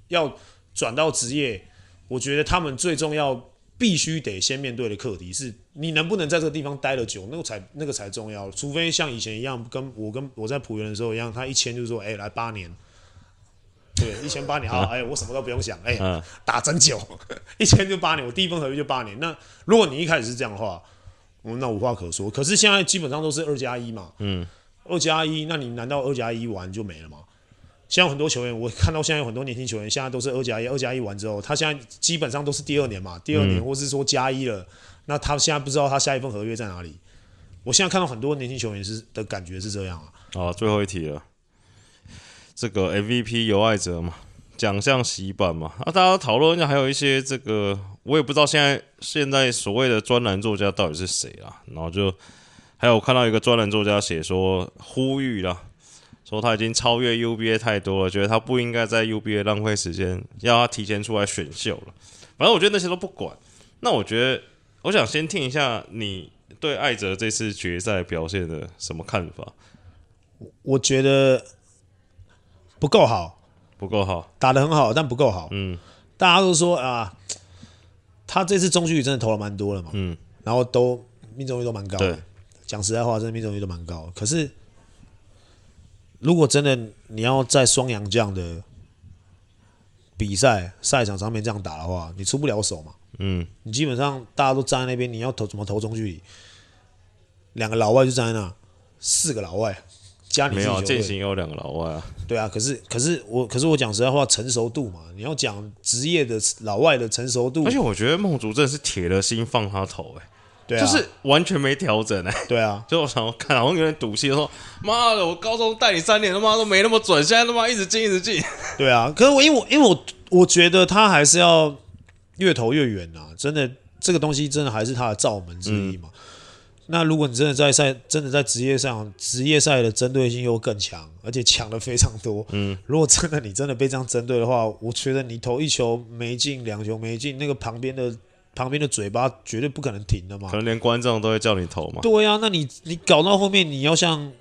要转到职业，我觉得他们最重要。必须得先面对的课题是你能不能在这个地方待得久，那个才那个才重要。除非像以前一样，跟我跟我在浦原的时候一样，他一签就是说，哎、欸，来八年，对，一签八年，啊，哎、欸，我什么都不用想，哎、欸，打针久，一签就八年，我第一份合约就八年。那如果你一开始是这样的话，那无话可说。可是现在基本上都是二加一嘛，嗯，二加一，那你难道二加一完就没了吗？像很多球员，我看到现在有很多年轻球员，现在都是二加一，二加一完之后，他现在基本上都是第二年嘛，第二年或是说加一了，那他现在不知道他下一份合约在哪里。我现在看到很多年轻球员是的感觉是这样啊。好，最后一题了，这个 MVP 有爱哲嘛，奖项洗版嘛，啊，大家讨论一下，还有一些这个，我也不知道现在现在所谓的专栏作家到底是谁啊，然后就还有看到一个专栏作家写说呼吁啦。说他已经超越 UBA 太多了，觉得他不应该在 UBA 浪费时间，要他提前出来选秀了。反正我觉得那些都不管。那我觉得，我想先听一下你对艾哲这次决赛表现的什么看法？我觉得不够好，不够好，打得很好，但不够好。嗯，大家都说啊，他这次中距离真的投了蛮多了嘛。嗯，然后都命中率都蛮高的。讲实在话，真的命中率都蛮高。可是。如果真的你要在双阳这样的比赛赛场上面这样打的话，你出不了手嘛。嗯，你基本上大家都站在那边，你要投怎么投中距离？两个老外就站在那，四个老外加你没有，健行有两个老外啊。对啊，可是可是我可是我讲实在话，成熟度嘛，你要讲职业的老外的成熟度，而且我觉得梦竹真的是铁了心放他投、欸，哎，对啊，就是完全没调整、欸，哎，对啊，就我想我看，好像有点赌气，说妈的，我高中带你三年，他妈都没那么准，现在他妈一直进一直进，对啊，可是我因为我因为我我觉得他还是要越投越远啊，真的这个东西真的还是他的罩门之一嘛。嗯。那如果你真的在赛，真的在职业上，职业赛的针对性又更强，而且强的非常多。嗯，如果真的你真的被这样针对的话，我觉得你投一球没进，两球没进，那个旁边的旁边的嘴巴绝对不可能停的嘛。可能连观众都会叫你投嘛。对呀、啊，那你你搞到后面，你要像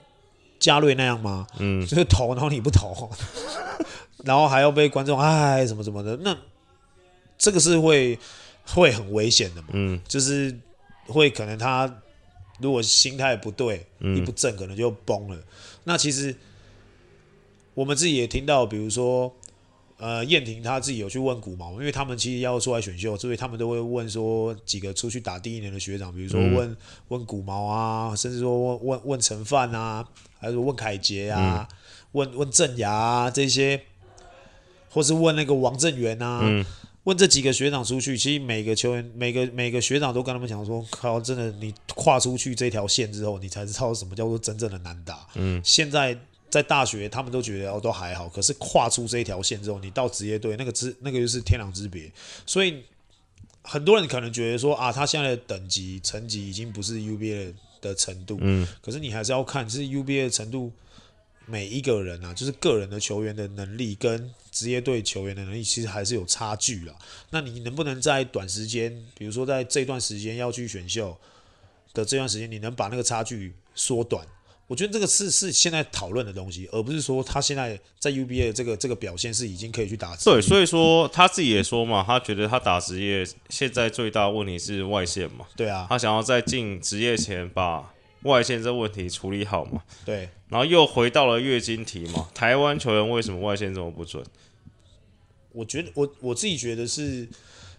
嘉瑞那样吗？嗯，就是投，然后你不投，然后还要被观众哎什么什么的，那这个是会会很危险的嘛。嗯，就是会可能他。如果心态不对，一不正，可能就崩了。嗯、那其实我们自己也听到，比如说，呃，燕婷他自己有去问古毛，因为他们其实要出来选秀，所以他们都会问说几个出去打第一年的学长，比如说问、嗯、问古毛啊，甚至说问问问陈范啊，还是问凯杰啊，嗯、问问郑雅啊这些，或是问那个王正元啊。嗯问这几个学长出去，其实每个球员、每个每个学长都跟他们讲说：“靠，真的，你跨出去这条线之后，你才知道什么叫做真正的难打。”嗯，现在在大学，他们都觉得哦都还好，可是跨出这一条线之后，你到职业队，那个之那个就是天壤之别。所以很多人可能觉得说啊，他现在的等级、层级已经不是 UBA 的程度。嗯，可是你还是要看是 UBA 的程度。每一个人啊，就是个人的球员的能力跟职业队球员的能力，其实还是有差距啦。那你能不能在短时间，比如说在这段时间要去选秀的这段时间，你能把那个差距缩短？我觉得这个是是现在讨论的东西，而不是说他现在在 UBA 的这个这个表现是已经可以去打职业。对，所以说他自己也说嘛，他觉得他打职业现在最大问题是外线嘛。对啊，他想要在进职业前把外线这问题处理好嘛。对。然后又回到了月经题嘛，台湾球员为什么外线这么不准？我觉得我我自己觉得是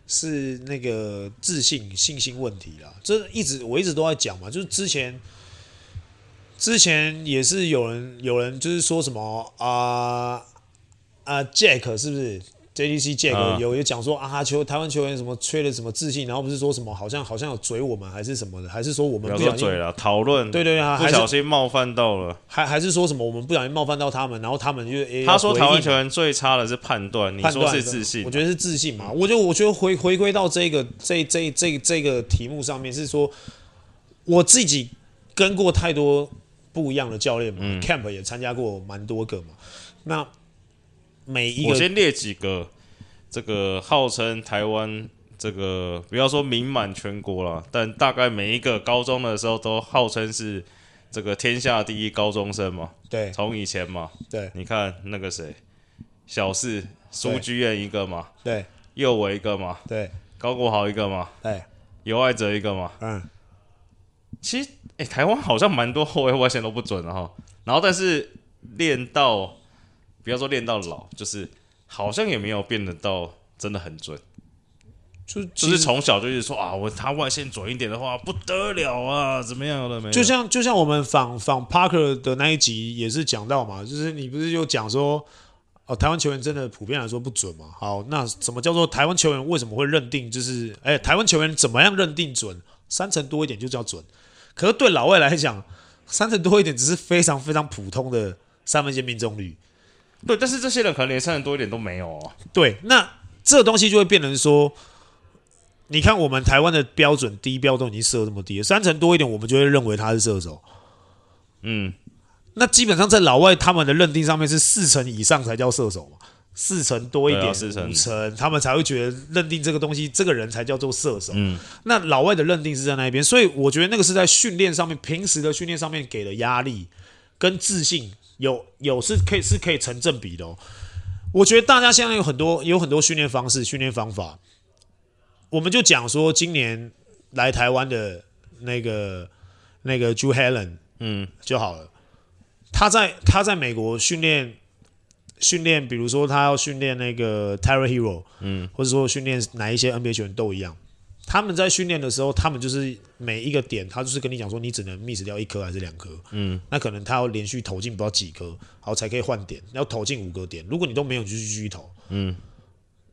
是那个自信信心问题啦，这一直我一直都在讲嘛，就是之前之前也是有人有人就是说什么啊啊、Jack 是不是？JDC Jack 有有讲说啊，球台湾球员什么缺了什么自信，然后不是说什么好像好像有嘴我们还是什么的，还是说我们不小心嘴了讨论？对对啊，不小心冒犯到了，还还是说什么我们不小心冒犯到他们，然后他们就、欸、他说台湾球员最差的是判断，你说是自信？我觉得是自信嘛。我觉得我觉得回回归到这个这这这这个题目上面是说，我自己跟过太多不一样的教练嘛、嗯、，Camp 也参加过蛮多个嘛，那。每一个，我先列几个，这个号称台湾这个不要说名满全国了，但大概每一个高中的时候都号称是这个天下第一高中生嘛。对，从以前嘛。对，你看那个谁，小四苏居燕一个嘛。对，右维一个嘛。对，高国豪一个嘛。对，尤爱哲一个嘛。嗯，其实哎、欸，台湾好像蛮多后卫外线都不准的哈，然后但是练到。不要说练到老，就是好像也没有变得到真的很准，就就是从小就一直说啊，我他外线准一点的话不得了啊，怎么样了没有？就像就像我们访访 Parker 的那一集也是讲到嘛，就是你不是就讲说哦，台湾球员真的普遍来说不准嘛？好，那什么叫做台湾球员为什么会认定就是哎、欸，台湾球员怎么样认定准？三成多一点就叫准，可是对老外来讲，三成多一点只是非常非常普通的三分线命中率。对，但是这些人可能连三成多一点都没有哦。对，那这东西就会变成说，你看我们台湾的标准低标都已经设这么低了，三成多一点，我们就会认为他是射手。嗯，那基本上在老外他们的认定上面是四成以上才叫射手嘛，四成多一点，四成五成，他们才会觉得认定这个东西，这个人才叫做射手。嗯，那老外的认定是在那边，所以我觉得那个是在训练上面，平时的训练上面给的压力跟自信。有有是可以是可以成正比的哦。我觉得大家现在有很多有很多训练方式、训练方法。我们就讲说，今年来台湾的那个那个 Drew Allen，嗯，就好了。他在他在美国训练训练，比如说他要训练那个 Terra Herro，嗯，或者说训练哪一些 NBA 球员都一样。他们在训练的时候，他们就是每一个点，他就是跟你讲说，你只能 miss 掉一颗还是两颗，嗯，那可能他要连续投进不知道几颗，好才可以换点，要投进五个点。如果你都没有，就继续投，嗯。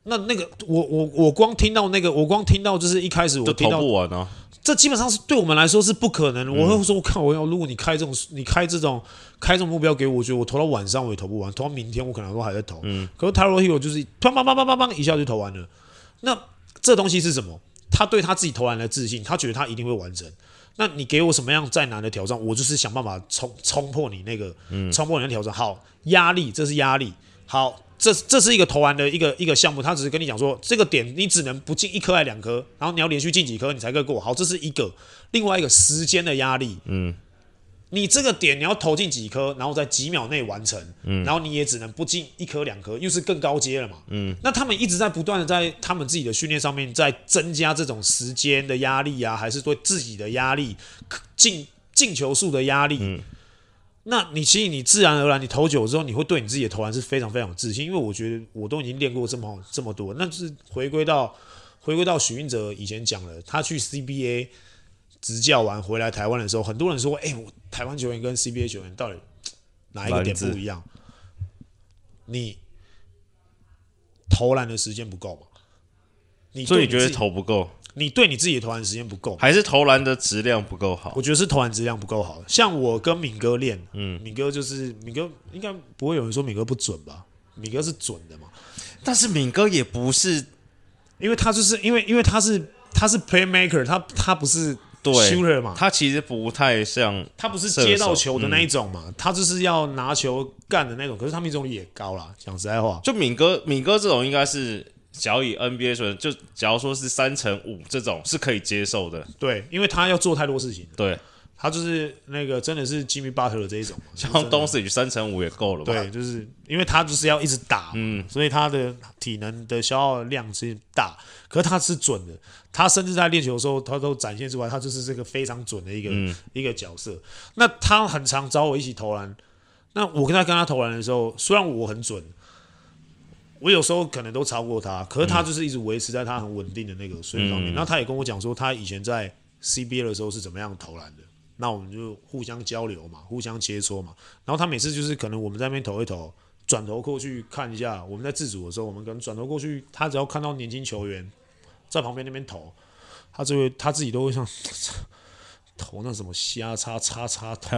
那那个，我我我光听到那个，我光听到就是一开始我听到投不完啊，这基本上是对我们来说是不可能。嗯、我会说，我看我要，如果你开这种，你开这种开这种目标给我，我觉得我投到晚上我也投不完，投到明天我可能都还在投。嗯，可是 Tyler Herro 就是砰砰砰砰砰砰一下就投完了。那这东西是什么？他对他自己投篮的自信，他觉得他一定会完成。那你给我什么样再难的挑战，我就是想办法冲冲破你那个，嗯冲破你的挑战。好，压力，这是压力。好，这这是一个投篮的一个一个项目，他只是跟你讲说，这个点你只能不进一颗还两颗，然后你要连续进几颗你才可以过。好，这是一个。另外一个时间的压力，嗯。你这个点你要投进几颗，然后在几秒内完成，嗯，然后你也只能不进一颗两颗，又是更高阶了嘛，嗯，那他们一直在不断的在他们自己的训练上面在增加这种时间的压力啊，还是对自己的压力，进进球数的压力，嗯，那你其实你自然而然你投久了之后，你会对你自己的投篮是非常非常有自信，因为我觉得我都已经练过这么这么多，那是回归到回归到许运哲以前讲了，他去 CBA。执教完回来台湾的时候，很多人说：“哎、我台湾球员跟 CBA 球员到底哪一个点不一样？你投篮的时间不够吗？你所以你觉得投不够？你对你自己的投篮时间不够，还是投篮的质量不够好？我觉得是投篮质量不够好。像我跟敏哥练，嗯，敏哥就是敏哥，应该不会有人说敏哥不准吧？敏哥是准的嘛？但是敏哥也不是，因为他就是因为因为他是他是 playmaker，他他不是。”对，嘛，他其实不太像，他不是接到球的那一种嘛，嗯、他就是要拿球干的那种。可是他命中率也高啦，讲实在话，就敏哥，敏哥这种应该是，假如以 NBA 水准，就假如说是三乘五这种是可以接受的。对，因为他要做太多事情。对。他就是那个真的是吉米巴特的这一种，像东契奇三乘五也够了吧？对，就是因为他就是要一直打，嗯，所以他的体能的消耗量是大，可是他是准的，他甚至在练球的时候，他都展现出来，他就是这个非常准的一个、嗯、一个角色。那他很常找我一起投篮，那我跟他跟他投篮的时候，虽然我很准，我有时候可能都超过他，可是他就是一直维持在他很稳定的那个水平上面。那、嗯、他也跟我讲说，他以前在 CBA 的时候是怎么样投篮的。那我们就互相交流嘛，互相切磋嘛。然后他每次就是可能我们在那边投一投，转头过去看一下。我们在自主的时候，我们可能转头过去，他只要看到年轻球员在旁边那边投，他就会他自己都会像投那什么瞎叉叉叉投，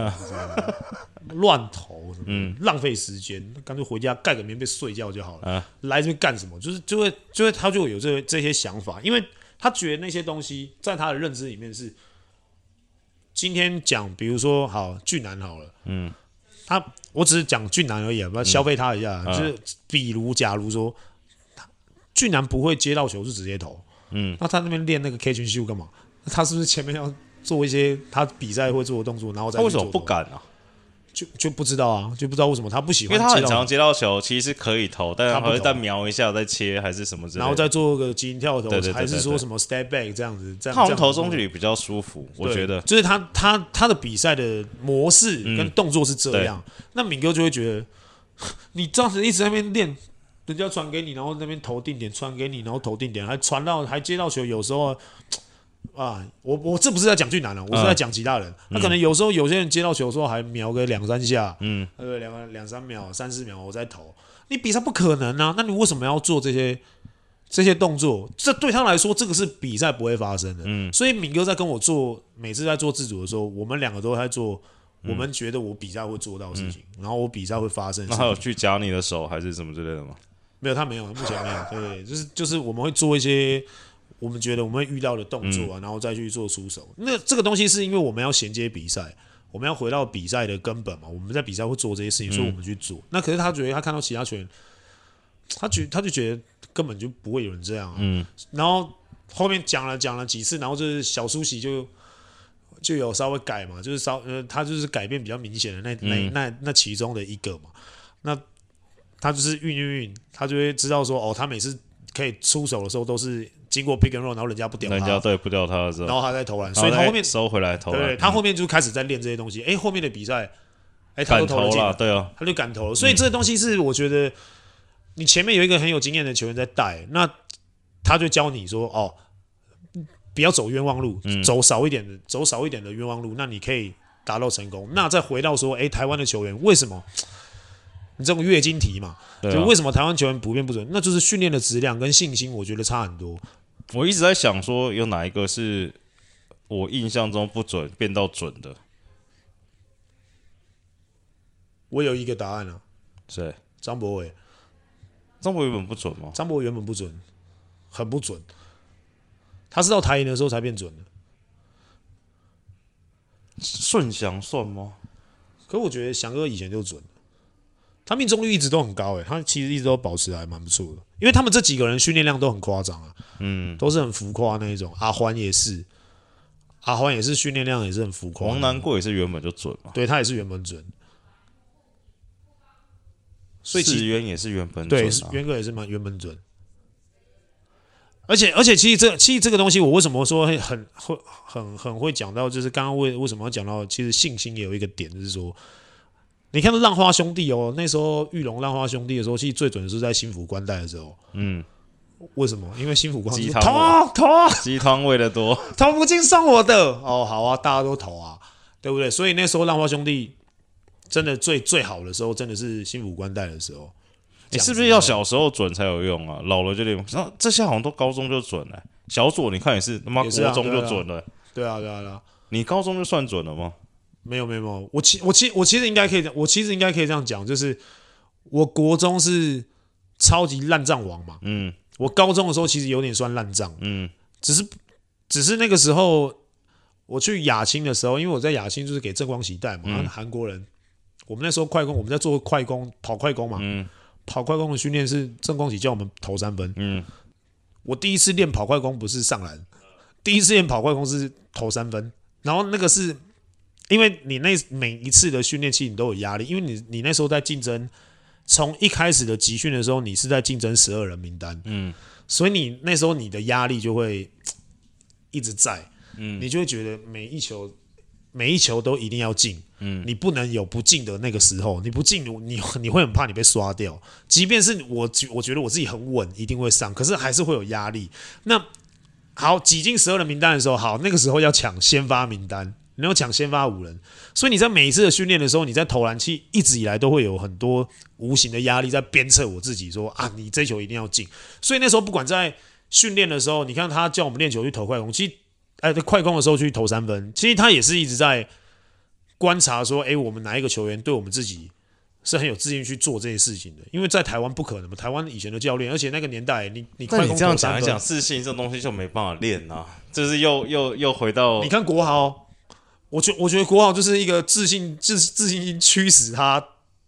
乱投，嗯，浪费时间，干脆回家盖个棉被睡觉就好了。啊、来这边干什么？就是就会就会他就会有这这些想法，因为他觉得那些东西在他的认知里面是。今天讲，比如说好俊男好了，嗯，他我只是讲俊男而已，不要消费他一下。嗯、就是比如，假如说，俊男不会接到球就直接投，嗯，那他那边练那个 catch and shoot 干嘛？他是不是前面要做一些他比赛会做的动作，然后再？他为什么不敢啊？就就不知道啊，就不知道为什么他不喜欢。因为他很常接到球，其实是可以投，但是他会再瞄一下再切还是什么之类的，然后再做个急跳投，还是说什么 step back 这样子，这样他好像投中距离比较舒服，我觉得。就是他他他的比赛的模式跟动作是这样，嗯、那敏哥就会觉得，你这样子一直在那边练，人家传给你，然后那边投定点，传给你，然后投定点，还传到还接到球，有时候。啊，我我这不是在讲俊男了，我是在讲其他人。他、嗯、可能有时候有些人接到球的时候还瞄个两三下，嗯，呃，两个两三秒、三四秒我再投。你比赛不可能啊，那你为什么要做这些这些动作？这对他来说，这个是比赛不会发生的。嗯，所以敏哥在跟我做，每次在做自主的时候，我们两个都在做，我们觉得我比赛会做到的事情，嗯、然后我比赛会发生。那他有去夹你的手还是什么之类的吗？没有，他没有，目前没有。对，就是就是我们会做一些。我们觉得我们会遇到的动作啊，然后再去做出手。那这个东西是因为我们要衔接比赛，我们要回到比赛的根本嘛。我们在比赛会做这些事情，所以我们去做。那可是他觉得他看到其他球员，他觉他就觉得根本就不会有人这样啊。嗯。然后后面讲了讲了几次，然后就是小苏西就就有稍微改嘛，就是稍呃他就是改变比较明显的那那那那其中的一个嘛。那他就是运运运，他就会知道说哦，他每次可以出手的时候都是。经过 pick and roll，然后人家不屌他，人家对不屌他的时候，然后他在投篮，所以他后面收回来投篮。对，他后面就开始在练这些东西。哎，后面的比赛，哎，他都投了进了，对啊，他就敢投了。所以这个东西是我觉得，你前面有一个很有经验的球员在带，那他就教你说，哦，不要走冤枉路，嗯、走少一点的，走少一点的冤枉路，那你可以达到成功。那再回到说，哎，台湾的球员为什么？你这种月经题嘛，啊、就为什么台湾球员普遍不准？那就是训练的质量跟信心，我觉得差很多。我一直在想说，有哪一个是我印象中不准变到准的？我有一个答案啊，谁？张博伟。张博伟原本不准吗？张博伟原本不准，很不准。他是到台银的时候才变准的。顺祥算吗？可我觉得翔哥以前就准，他命中率一直都很高诶，他其实一直都保持还蛮不错的。因为他们这几个人训练量都很夸张啊，嗯，都是很浮夸那一种。阿欢也是，阿欢也是训练量也是很浮夸。王南贵也是原本就准嘛，对他也是原本准。所以志渊也是原本对，渊哥也是蛮原本准。而且而且，其实这其实这个东西，我为什么说很很会很很会讲到，就是刚刚为为什么要讲到，其实信心也有一个点，就是说，你看到浪花兄弟哦，那时候玉龙浪花兄弟的时候，其实最准的是在新府关代的时候。嗯，为什么？因为新府关鸡汤投投鸡汤喂的多，投不进送我的哦，好啊，大家都投啊，对不对？所以那时候浪花兄弟。真的最最好的时候，真的是新府关代的时候。你是不是要小时候准才有用啊？老了就练。那这些好像都高中就准了。小左你看也是，他妈高中就准了。对啊，对啊，对啊。你高中就算准了吗？没有，没有，没有。我其我其我其实应该可以，我其实应该可以这样讲，就是我国中是超级烂账王嘛。嗯。我高中的时候其实有点算烂账。嗯。只是只是那个时候我去亚青的时候，因为我在亚青就是给郑光喜带嘛，韩、嗯、国人。我们那时候快攻，我们在做快攻，跑快攻嘛。嗯。跑快攻的训练是郑光喜叫我们投三分。嗯。我第一次练跑快攻不是上篮，第一次练跑快攻是投三分。然后那个是，因为你那每一次的训练期你都有压力，因为你你那时候在竞争，从一开始的集训的时候，你是在竞争十二人名单。嗯。所以你那时候你的压力就会一直在。嗯。你就会觉得每一球。每一球都一定要进，嗯，你不能有不进的那个时候，你不进，你你会很怕你被刷掉。即便是我我觉得我自己很稳，一定会上，可是还是会有压力。那好，挤进十二人名单的时候，好，那个时候要抢先发名单，你要抢先发五人，所以你在每一次的训练的时候，你在投篮期一直以来都会有很多无形的压力在鞭策我自己说，说啊，你这球一定要进。所以那时候不管在训练的时候，你看他叫我们练球去投快攻，其实。哎，在快攻的时候去投三分，其实他也是一直在观察说，哎，我们哪一个球员对我们自己是很有自信去做这些事情的？因为在台湾不可能嘛，台湾以前的教练，而且那个年代，你你快攻这样讲一讲，自信这种东西就没办法练啊，就是又又又回到你看国豪，我觉我觉得国豪就是一个自信自自信心驱使他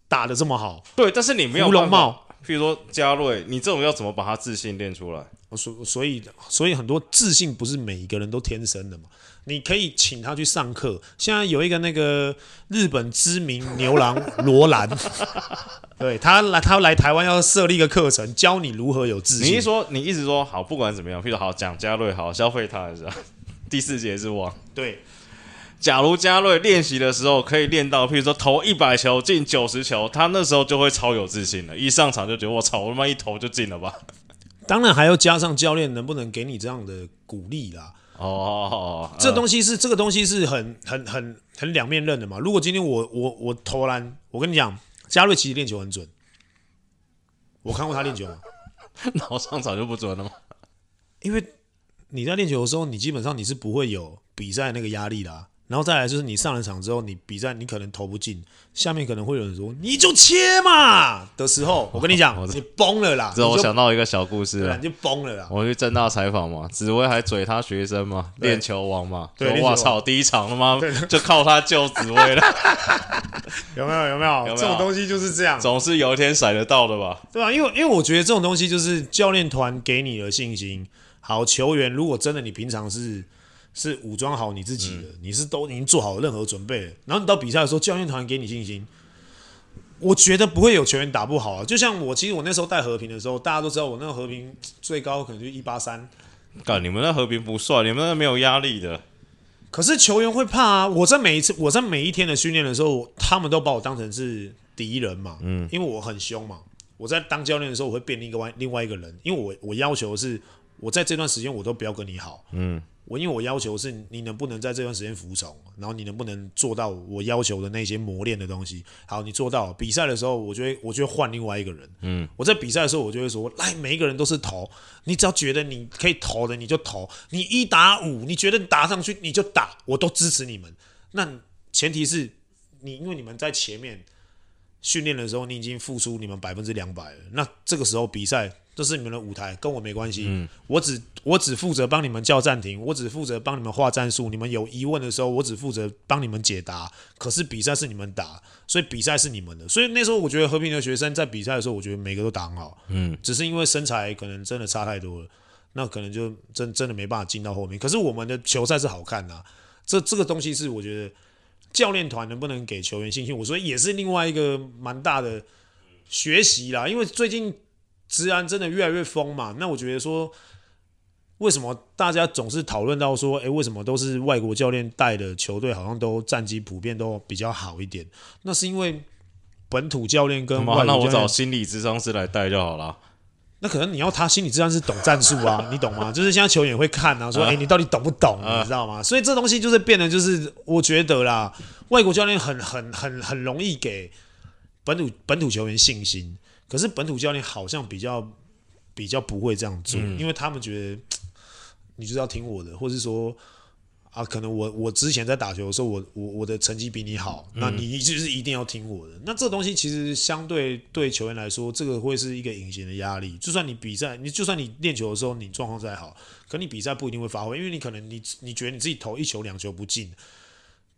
打的这么好，对，但是你没有办法，譬如说嘉瑞，你这种要怎么把他自信练出来？所所以所以很多自信不是每一个人都天生的嘛？你可以请他去上课。现在有一个那个日本知名牛郎罗兰，对他来他来台湾要设立一个课程，教你如何有自信。你一说你一直说好，不管怎么样，譬如好讲嘉瑞好消费他是吧？第四节是王对。假如嘉瑞练习的时候可以练到，譬如说投一百球进九十球，他那时候就会超有自信了。一上场就觉得我操，我他妈一投就进了吧。当然还要加上教练能不能给你这样的鼓励啦。哦，这东西是这个东西是很很很很两面刃的嘛。如果今天我我我投篮，我跟你讲，嘉瑞其实练球很准。我看过他练球，然后上场就不准了吗？因为你在练球的时候，你基本上你是不会有比赛那个压力的啊。然后再来就是你上了场之后，你比赛你可能投不进，下面可能会有人说你就切嘛的时候，我跟你讲，你崩了啦。之后我想到一个小故事了，你就崩了啦。我去正大采访嘛，紫薇还嘴他学生嘛，练球王嘛，对，我操，第一场了吗？就靠他救紫薇了。有没有？有没有？这种东西就是这样，总是有一天甩得到的吧？对啊，因为因为我觉得这种东西就是教练团给你的信心。好，球员如果真的你平常是。是武装好你自己的，嗯、你是都已经做好了任何准备了，然后你到比赛的时候，教练团给你信心，我觉得不会有球员打不好啊。就像我，其实我那时候带和平的时候，大家都知道我那个和平最高可能就一八三。干，你们那和平不算，你们那没有压力的。可是球员会怕啊！我在每一次，我在每一天的训练的时候，他们都把我当成是敌人嘛。嗯，因为我很凶嘛。我在当教练的时候，我会变另一个外另外一个人，因为我我要求是，我在这段时间我都不要跟你好。嗯。我因为我要求是你能不能在这段时间服从，然后你能不能做到我要求的那些磨练的东西。好，你做到了，比赛的时候，我就会我就会换另外一个人。嗯，我在比赛的时候，我就会说，来，每一个人都是投，你只要觉得你可以投的，你就投。你一打五，你觉得你打上去你就打，我都支持你们。那前提是你因为你们在前面训练的时候，你已经付出你们百分之两百了。那这个时候比赛。这是你们的舞台，跟我没关系。嗯、我只我只负责帮你们叫暂停，我只负责帮你们画战术。你们有疑问的时候，我只负责帮你们解答。可是比赛是你们打，所以比赛是你们的。所以那时候我觉得和平的学生在比赛的时候，我觉得每个都打很好。嗯，只是因为身材可能真的差太多了，那可能就真真的没办法进到后面。可是我们的球赛是好看的，啊，这这个东西是我觉得教练团能不能给球员信心，我说也是另外一个蛮大的学习啦。因为最近。治安真的越来越疯嘛？那我觉得说，为什么大家总是讨论到说，哎、欸，为什么都是外国教练带的球队，好像都战绩普遍都比较好一点？那是因为本土教练跟外国教，那我找心理咨商师来带就好了。那可能你要他心理咨商师懂战术啊，你懂吗？就是现在球员会看啊，说，哎、欸，你到底懂不懂？你知道吗？所以这东西就是变得，就是我觉得啦，外国教练很很很很容易给本土本土球员信心。可是本土教练好像比较比较不会这样做，嗯、因为他们觉得你就是要听我的，或是说啊，可能我我之前在打球的时候，我我我的成绩比你好，嗯、那你就是一定要听我的。那这东西其实相对对球员来说，这个会是一个隐形的压力。就算你比赛，你就算你练球的时候你状况再好，可你比赛不一定会发挥，因为你可能你你觉得你自己投一球两球不进。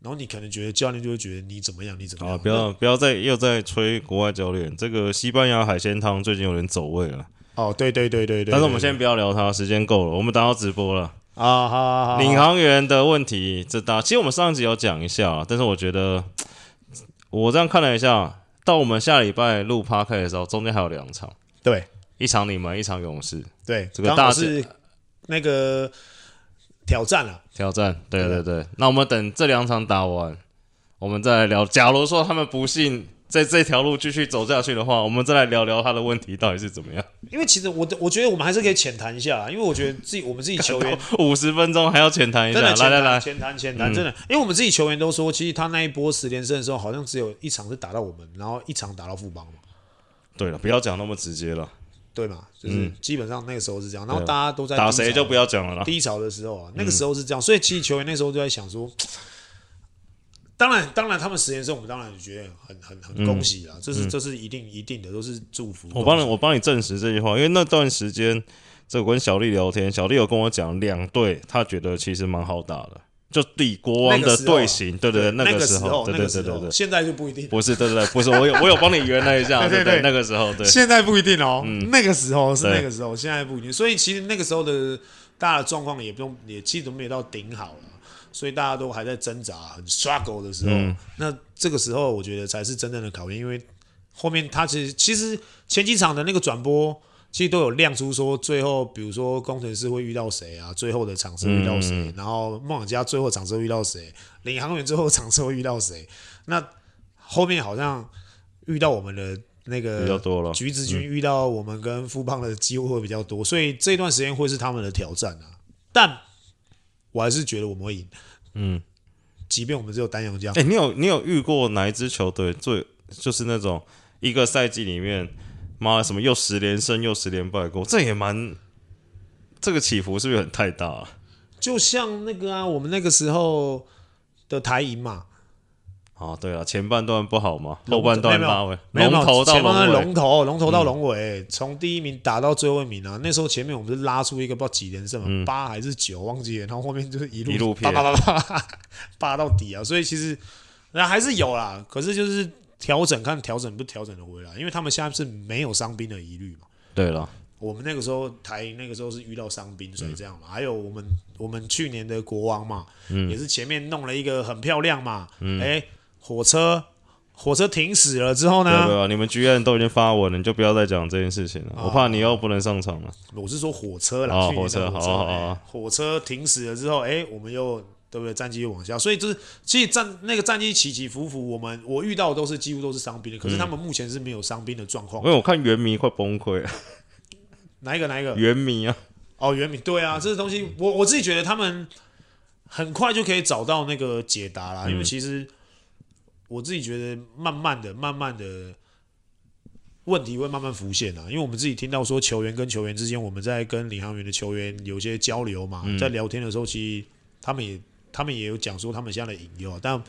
然后你可能觉得教练就会觉得你怎么样，你怎么样？啊，不要不要再又在吹国外教练。这个西班牙海鲜汤最近有点走位了。哦，对对对对对。但是我们先不要聊它，时间够了，我们打到直播了。啊，好好好。领航员的问题，这大其实我们上一集有讲一下，但是我觉得我这样看了一下，到我们下礼拜录 Podcast 的时候，中间还有两场。对，一场你们，一场勇士。对，这个大是那个。挑战啊！挑战，对对对。那我们等这两场打完，我们再来聊。假如说他们不幸在这条路继续走下去的话，我们再来聊聊他的问题到底是怎么样。因为其实我我觉得我们还是可以浅谈一下，因为我觉得自己我们自己球员 五十分钟还要浅谈一下，来来来，浅谈浅谈，真的，因为我们自己球员都说，其实他那一波十连胜的时候，好像只有一场是打到我们，然后一场打到富邦嘛。对了，不要讲那么直接了。对嘛，就是基本上那个时候是这样，然后大家都在打谁就不要讲了啦。低潮的时候啊，那个时候是这样，所以其实球员那时候就在想说，当然当然他们十连胜，我们当然觉得很很很恭喜啦，这是这是一定一定的，都是祝福。我帮你我帮你证实这句话，因为那段时间，这我跟小丽聊天，小丽有跟我讲两队，他觉得其实蛮好打的。就对国王的队形，对对对，那个时候，对对对对对，现在就不一定。不是，对对对，不是，我有我有帮你圆了一下，对对对，那个时候，对。现在不一定哦，那个时候是那个时候，现在不一定。所以其实那个时候的大家的状况也不用，也其实都没有到顶好了，所以大家都还在挣扎、很 struggle 的时候，那这个时候我觉得才是真正的考验，因为后面他其实其实前几场的那个转播。其实都有亮出说，最后比如说工程师会遇到谁啊？最后的场次遇到谁？嗯、然后梦想家最后场次会遇到谁？领航员最后场次会遇到谁？那后面好像遇到我们的那个比较多了。橘子君遇到我们跟富胖的机会会比较多，所以这段时间会是他们的挑战啊。但我还是觉得我们会赢。嗯，即便我们只有单阳将。哎，你有你有遇过哪一支球队最就是那种一个赛季里面？妈，什么又十连胜又十连败过？这也蛮，这个起伏是不是很太大啊？就像那个啊，我们那个时候的台银嘛。哦，对啊，前半段不好嘛，后半段八位，没有龙头到龙尾，龙头龙头到龙尾，从、嗯、第一名打到最后一名啊。那时候前面我们是拉出一个不知道几连胜嘛，八、嗯、还是九忘记了，然后后面就是一路一路啪啪啪啪啪扒到底啊。所以其实那还是有啦，可是就是。调整看调整不调整的回来，因为他们现在是没有伤兵的疑虑嘛。对了，我们那个时候台那个时候是遇到伤兵，所以这样嘛。嗯、还有我们我们去年的国王嘛，嗯、也是前面弄了一个很漂亮嘛。哎、嗯欸，火车火车停驶了之后呢？对啊，你们剧院都已经发文了，你就不要再讲这件事情了。啊、我怕你又不能上场了。我是说火车啦，啊、火车，好好好。火车停驶了之后，哎、欸，我们又对不对？战绩往下，所以就是其实战那个战绩起起伏伏，我们我遇到的都是几乎都是伤兵的，可是他们目前是没有伤兵的状况。因为我看原迷快崩溃了，哪一个哪一个？原迷啊，哦，原迷，对啊，这个东西我我自己觉得他们很快就可以找到那个解答啦，因为其实我自己觉得慢慢的、慢慢的。问题会慢慢浮现啊，因为我们自己听到说球员跟球员之间，我们在跟领航员的球员有些交流嘛，在聊天的时候，其实他们也他们也有讲说他们现在的隐忧，但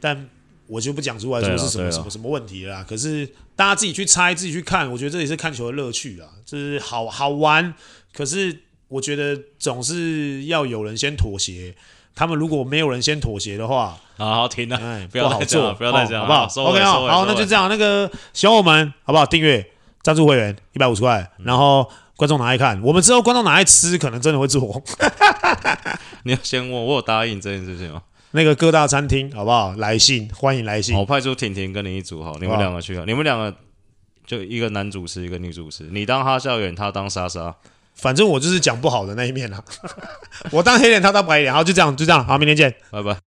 但我就不讲出来说是什么什么什么问题啦。可是大家自己去猜，自己去看，我觉得这也是看球的乐趣啊，就是好好玩。可是我觉得总是要有人先妥协。他们如果没有人先妥协的话，好好听啊，哎，不好做，不要再这样，好不好？OK 好，好，那就这样。那个喜欢我们好不好？订阅、赞助会员一百五十块，然后观众拿来看，我们之后观众拿来吃，可能真的会做。你要先问，我有答应这件事情吗？那个各大餐厅好不好？来信，欢迎来信。我派出婷婷跟你一组，好，你们两个去啊。你们两个就一个男主持，一个女主持，你当哈校园，他当莎莎。反正我就是讲不好的那一面啊，我当黑脸，他当白脸，好，就这样，就这样，好，明天见，拜拜。